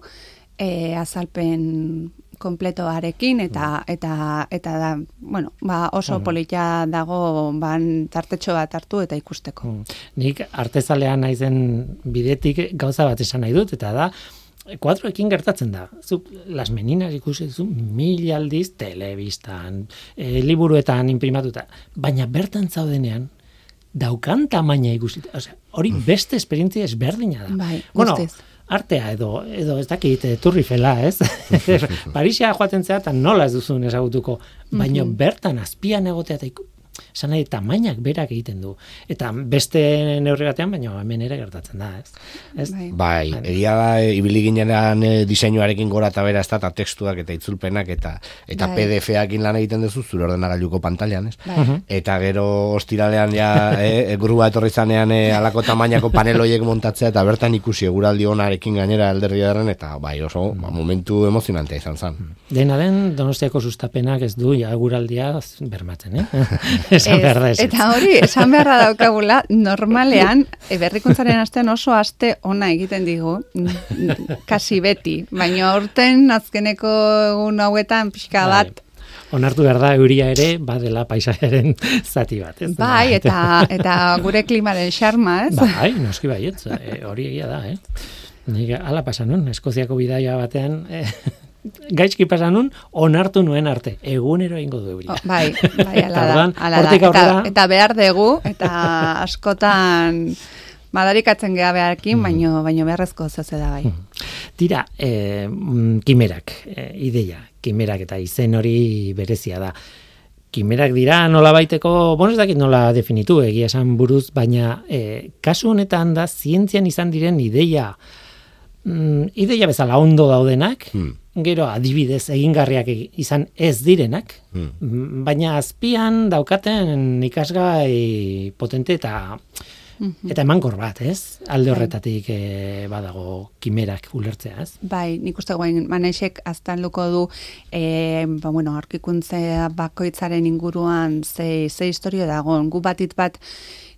e, azalpen kompletoarekin eta eta eta da, bueno, ba oso polita dago ban tartetxo bat hartu eta ikusteko. Mm. Nik artezalea naizen bidetik gauza bat esan nahi dut, eta da, kuadroekin gertatzen da. Zuk las meninas ikusi zu mil aldiz telebistan, e, liburuetan imprimatuta, baina bertan zaudenean daukan tamaina ikusi. Osea, hori beste esperientzia ezberdina da. Bai, bueno, guztiz. artea edo edo ez dakit eh, turrifela, ez? Parisia joaten zea eta nola ez duzun ezagutuko, baina bertan azpian egotea eta esan nahi, tamainak berak egiten du. Eta beste neurri batean, baina hemen ere gertatzen da, ez? ez? Bai. Bai, egia da, e, ibili ginean e, diseinuarekin gora eta bera ez da, eta testuak eta itzulpenak eta eta Bai. PDF-akin lan egiten duzu zure ordenagailuko pantailan, ez? Bai. Eta gero ostiralean ja, e, e, grua etorri zanean e, alako tamainako panel horiek montatzea eta bertan ikusi eguraldi onarekin gainera alderri darren eta bai oso ba, momentu emozionantea izan zen. Dena den, donostiako sustapenak ez du ja guraldia bermatzen, eh? Esan behar da ez. eta hori, esan beharra daukagula, normalean, e, berrikuntzaren astean oso aste ona egiten digu, kasi beti, baina aurten azkeneko egun hauetan pixka Bai. bat, Onartu behar da euria ere badela paisaiaren zati bat, ez? bai, eta, eta gure klimaren xarma, ez? Bai, noski baiet, e, hori egia da, eh? Nik ala pasa nun, Eskoziako bidaia batean, eh, gaizki pasa nun, onartu nuen arte, egunero egingo du euria. Oh, bai, bai, ala da, ala da. Eta, aurrera- eta behar dugu, eta askotan madarikatzen geha beharkin, baino, baino beharrezko zeze da bai. Tira, eh, mm, kimerak, eh, ideia, kimerak eta izen hori berezia da. kimerak dira nola baiteko, bueno, ez dakit nola definitu egia esan buruz, baina e, kasu honetan da zientzian izan diren ideia, mm, ideia bezala ondo daudenak, Hmm. Gero adibidez egingarriak izan ez direnak, Hmm. mm, baina azpian daukaten ikasgai potente eta eta emankor bat, ez? Alde horretatik e, badago kimerak ulertzea, ez? Bai, nik uste guain manesek aztanluko du e, ba, bueno, aurkikuntza bakoitzaren inguruan ze, ze historio dagoen. Gu batit bat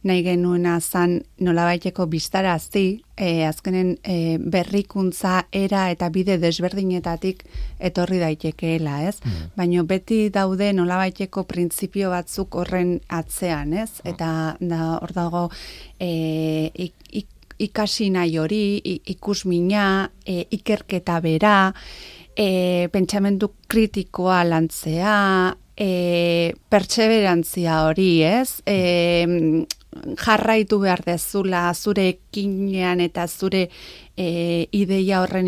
nahi genuena zan nolabaiteko biztarazti, e, azkenen e, berrikuntza era eta bide desberdinetatik etorri daitekeela, ez? Baina beti daude nolabaiteko printzipio batzuk horren atzean, ez? Eta da, hor dago e, ik, ik, ikasi nahi hori, ikusmina, e, ikerketa bera, e, pentsamendu kritikoa lantzea, e, pertseberantzia hori, ez? E, jarraitu behar dezula zure ekinean eta zure e, ideia horren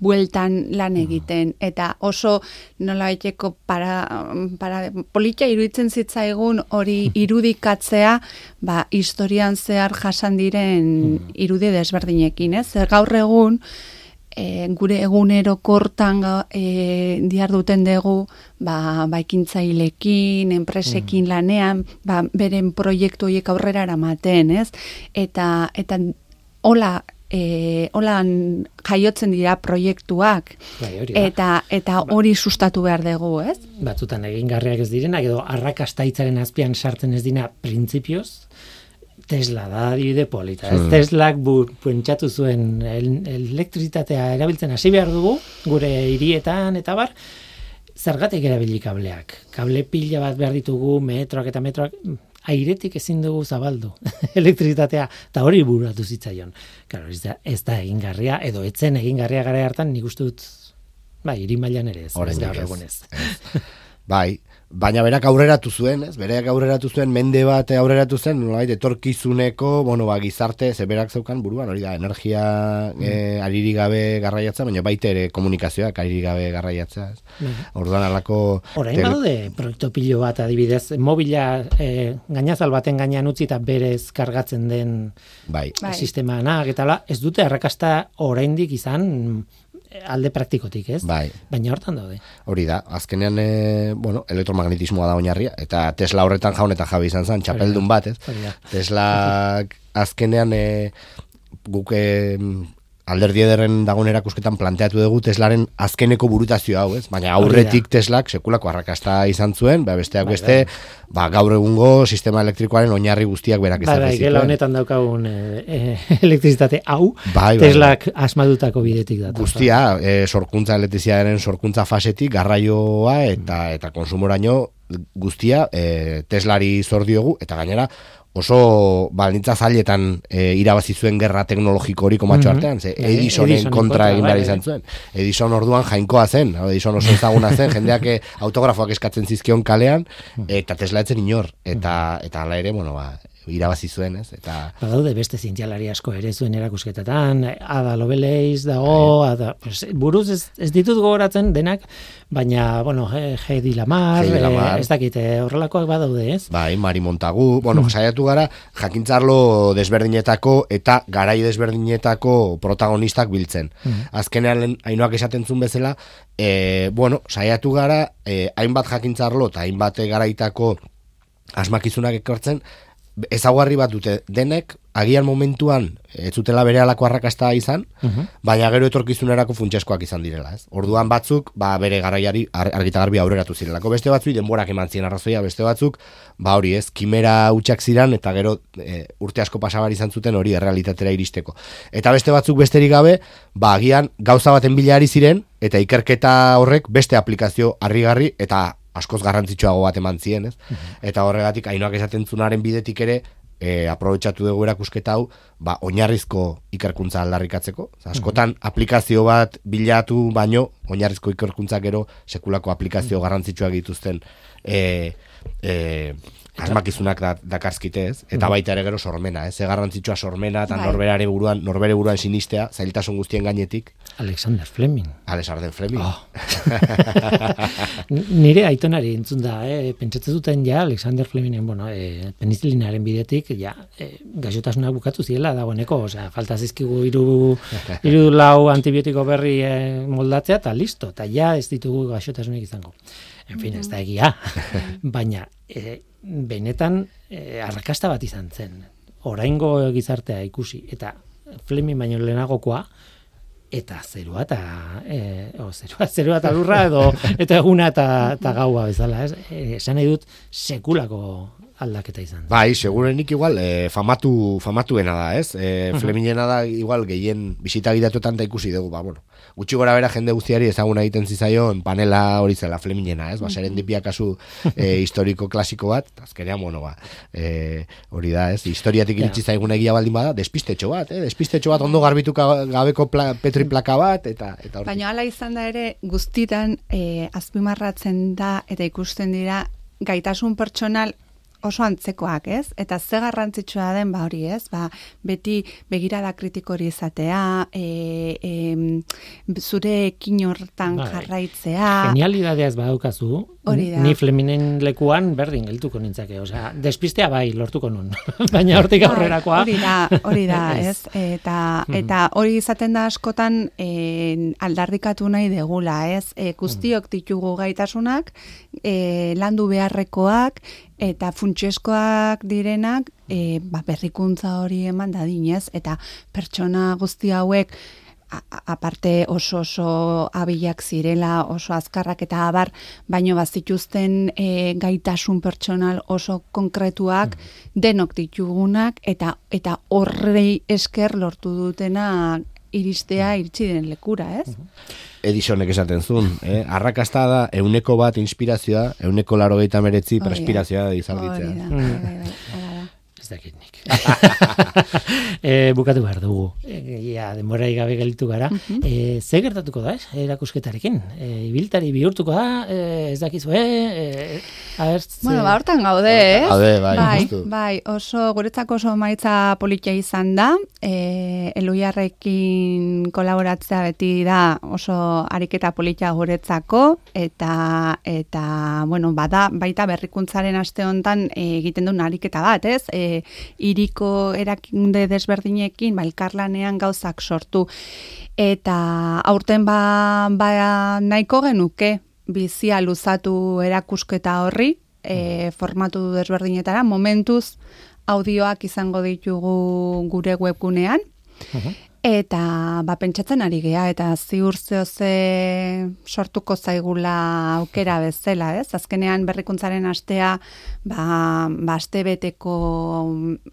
bueltan lan egiten. Eta oso nola para, para politia iruditzen zitzaigun hori irudikatzea ba, historian zehar jasan diren irudi desberdinekin, ez? Zer gaur egun e, gure egunero kortan e, diar duten dugu ba, ba ekintzailekin, enpresekin lanean, ba, beren proiektu horiek aurrera eramaten, ez? Eta, eta hola, e, holan jaiotzen dira proiektuak, Bai, hori da. eta, eta hori sustatu behar dugu, ez? batzutan egingarriak ez direnak edo arrakasta hitzaren azpian sartzen ez dina printzipioz Tesla da adibide polita. Ez Teslak bu, pentsatu zuen el, elektrizitatea erabiltzen hasi behar dugu gure hirietan eta bar zergatik erabili kableak. Kable pila bat behar ditugu metroak eta metroak airetik ezin dugu zabaldu elektrizitatea eta hori buratu zitzaion. Claro, ez da, ez da egingarria edo etzen egingarria gara hartan nik uste dut bai, hiri mailan ere ez, ez Oraindik gaur ez. egunez. Bai, baina berak aurreratu zuen, ez? Berak aurreratu zuen, mende bat aurreratu zen, nolabait etorkizuneko, bueno, ba, gizarte, ze berak zeukan buruan, hori da, energia eh, ariri gabe garraiatzea, baina baita ere komunikazioak ariri gabe garraiatzea, ez? Orduan alako... Orain tele- badaude proiektu pilo bat adibidez, mobila eh, gainazal baten gainean utzi eta berez kargatzen den Bai, Bai. sistemanak eta la, ez dute arrakasta oraindik izan alde praktikotik, ez? bai. Baina hortan daude. Hori da, azkenean, e, bueno, elektromagnetismoa da oinarria, eta Tesla horretan jaun eta jabe izan zen, txapeldun bat, ez? Tesla azkenean e, guk e, alderdi ederren dagoen erakusketan planteatu dugu Teslaren azkeneko burutazio hau, ez? Baina aurretik Teslak sekulako arrakasta izan zuen, ba, besteak Bai, beste, ba, gaur egungo sistema elektrikoaren oinarri guztiak berak Bai, ezarri bai, gela honetan daukagun eh, eh, elektrizitate hau Bai, bai, Teslak asmadutako bidetik datoz. guztia, e, sorkuntza elektriziaren sorkuntza fasetik garraioa eta eta konsumoraino guztia e, Teslari zor diogu eta gainera oso balintza zailetan e, irabazi zuen gerra teknologiko hori komatxo Mhm. artean, ze Bai, Edisonen Edisonen kontra egin bai, behar bai. izan zuen. Edison orduan jainkoa zen, Edison oso ezaguna zen, jendeak eh, autografoak eskatzen zizkion kalean, eta Tesla etzen inor, eta, eta hala ere, bueno, ba, irabazi zuen, ez? Eta, Badaude beste zientzialari asko ere zuen erakusketetan, Ada Lovelace dago, Bai. ada, pues, buruz ez, ez ditut gogoratzen denak, baina, bueno, eh, Heidi Lamar, Heidi Lamar. eh, ez dakit, eh, horrelakoak badaude, ez? Bai, Mari Montagu, bueno, saiatu gara jakintzarlo desberdinetako eta garai desberdinetako protagonistak biltzen. Azkenean lehen hainoak esaten zuen bezala, e, bueno, saiatu gara e, hainbat jakintzarlo eta hainbat garaitako asmakizunak ekortzen, ezaguarri bat dute denek, agian momentuan ez zutela bere alako arrakasta izan, baina gero etorkizunerako funtseskoak izan direla, ez? Orduan batzuk, ba, bere garaiari ar, argita garbi aurreratu zirelako. Beste batzuk denborak eman ziren arrazoia, beste batzuk, ba hori ez, kimera hutsak ziran eta gero e, urte asko pasabar izan zuten hori errealitatera iristeko. Eta beste batzuk besterik gabe, ba agian gauza baten bilari ziren eta ikerketa horrek beste aplikazio harrigarri eta askoz garrantzitsuago bat eman zien, ez? Eta horregatik hainoak esaten zunaren bidetik ere e, aprobetxatu dugu erakusketa hau, ba, oinarrizko ikerkuntza aldarrikatzeko. Askotan aplikazio bat bilatu baino, oinarrizko ikerkuntza gero sekulako aplikazio garrantzitsuak dituzten e, e, asmakizunak da, dakarzkite ez, eta baita ere gero sormena, ez, ze garrantzitsua sormena, eta Bai. norberare buruan, norbere buruan sinistea, zailtasun guztien gainetik, Alexander Fleming. Alexander Fleming. Oh. Nire aitonari entzun da, eh? pentsatzen zuten ja Alexander Flemingen, bueno, eh, penizilinaren bidetik, ja, eh, gaixotasunak bukatu ziela dagoeneko, osea, falta zizkigu hiru hiru lau antibiotiko berri eh, moldatzea, eta listo, eta ja ez ditugu gaixotasunik izango. En fin, ez da egia, baina eh, benetan eh, arrakasta bat izan zen. Oraingo gizartea ikusi, eta Fleming baino lehenagokoa, eta zerua eta e, o, zerua, zerua eta lurra edo eta eguna eta, eta gaua bezala, ez? E, esan nahi dut sekulako aldaketa izan. Bai, segurenik igual eh, famatu, famatuena da, ez? Eh, Flemingena da igual gehien bisita gidatuetan da ikusi dugu, ba, bueno. Gutxi gora bera jende guztiari ezaguna egiten zizaion panela hori zela Flemingena, ez? Ba, serendipia kasu eh, historiko klasiko bat, azkenean, bueno, ba, eh, hori da, ez? Historiatik iritsi zaigun egia baldin bada, despistetxo bat, eh? Despistetxo bat ondo garbituka gabeko pla, petri plaka bat, eta, eta hori. Baina hala izan da ere guztitan e, azpimarratzen da eta ikusten dira gaitasun pertsonal oso antzekoak, ez? Eta ze garrantzitsua den ba hori, ez? Ba, beti begirada kritiko hori izatea, e, e, zure ekin hortan Bai. jarraitzea. Genialidadea ez badaukazu, Hori da. ni Flemingen lekuan berdin geltuko nintzake, osea, despistea bai lortuko nun, baina hortik Bai, aurrerakoa. Hori da, hori da, Ez. ez? Eta, eta hori izaten da askotan e, aldarrikatu nahi degula, ez? E, guztiok ditugu gaitasunak, e, landu beharrekoak, eta funtsezkoak direnak, e, ba, berrikuntza hori eman dadinez, eta pertsona guzti hauek, aparte oso oso abilak zirela, oso azkarrak eta abar, baino bazituzten e, gaitasun pertsonal oso konkretuak denok ditugunak eta eta horrei esker lortu dutena iristea iritsi den lekura, ez? Edisonek esaten zuen, eh? arrakasta da euneko bat inspirazioa, euneko laro gehieta meretzi perspirazioa izarditzea. da, bai, bai, bai, hala da. Ez dakit nik. e, bukatu behar dugu. E, ja, denborai gabe gelditu gara. e, ze gertatuko da, ez? Erakusketarekin. E, ibiltari bihurtuko da, e, ez dakizu, e, e. Bueno, ba, hortan gaude, ez? Gaude, bai, bai, justu. bai, oso guretzako oso maitza politia izan da. E, Eluiarrekin kolaboratzea beti da oso ariketa politia guretzako eta eta bueno, bada baita berrikuntzaren aste hontan e, egiten duen ariketa bat, ez? E, iriko erakunde desberdinekin ba elkarlanean gauzak sortu. Eta aurten ba, ba nahiko genuke bizia luzatu erakusketa horri, e, formatu desberdinetara, momentuz audioak izango ditugu gure webgunean, eta ba, pentsatzen ari gea, eta ziur ze sortuko zaigula aukera bezala, ez? Azkenean berrikuntzaren astea, ba, ba astebeteko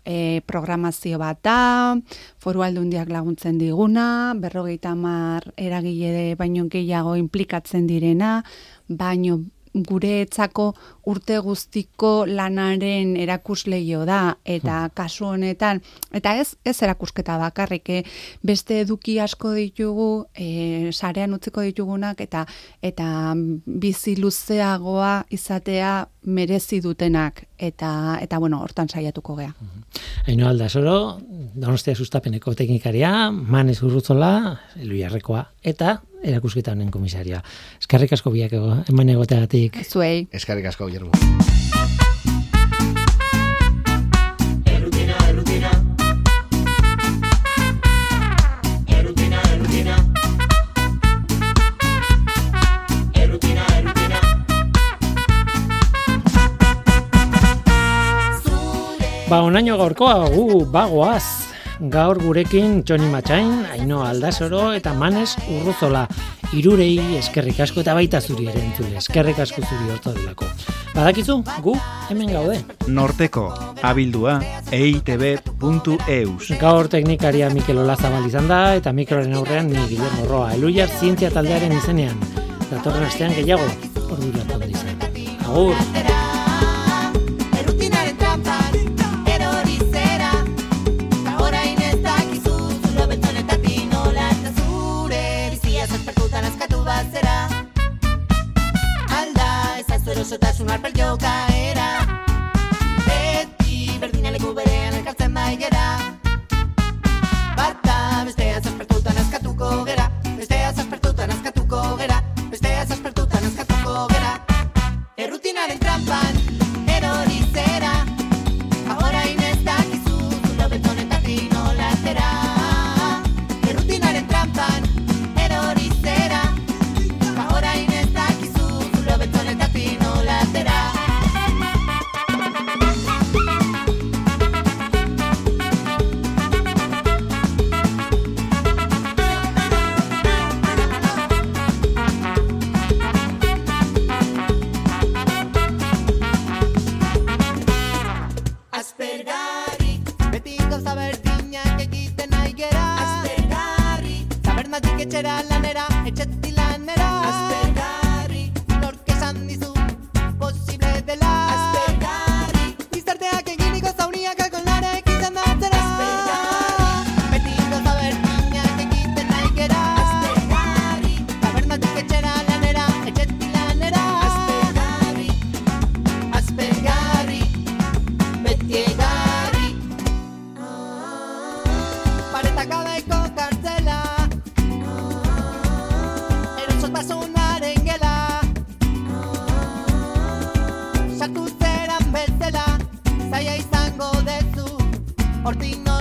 e, programazio bat da, foru aldundiak laguntzen diguna, berrogeita hamar eragile baino gehiago implikatzen direna, baino guretzako urte guztiko lanaren erakusleio da eta kasu honetan eta ez ez erakusketa bakarrik eh, beste eduki asko ditugu e, sarean utziko ditugunak eta eta bizi luzeagoa izatea merezi dutenak eta eta bueno hortan saiatuko gea. Aino aldasoro, donostia sustapeneko teknikaria, Manes Urrutzola, Eluiarrekoa, eta erakusketa honen komisaria. Eskerrik asko biak ego, eman egoteagatik. Zuei Eskarrik asko, Guillermo. Ba, onaino gaurkoa, gu, bagoaz. Gaur gurekin Txoni Matxain, Aino Aldasoro eta Manes Urruzola. Irurei eskerrik asko eta baita zuri ere entzule. Eskerrik asko zuri horto delako. Badakizu, gu hemen gaude. Norteko, abildua, eitb.eus. Gaur teknikaria Mikel Olazabal izan da eta mikroren aurrean ni Guillermo Roa. Eluiar zientzia taldearen izenean. Datorren astean gehiago, ordu jartzen izan. Agur! Ortino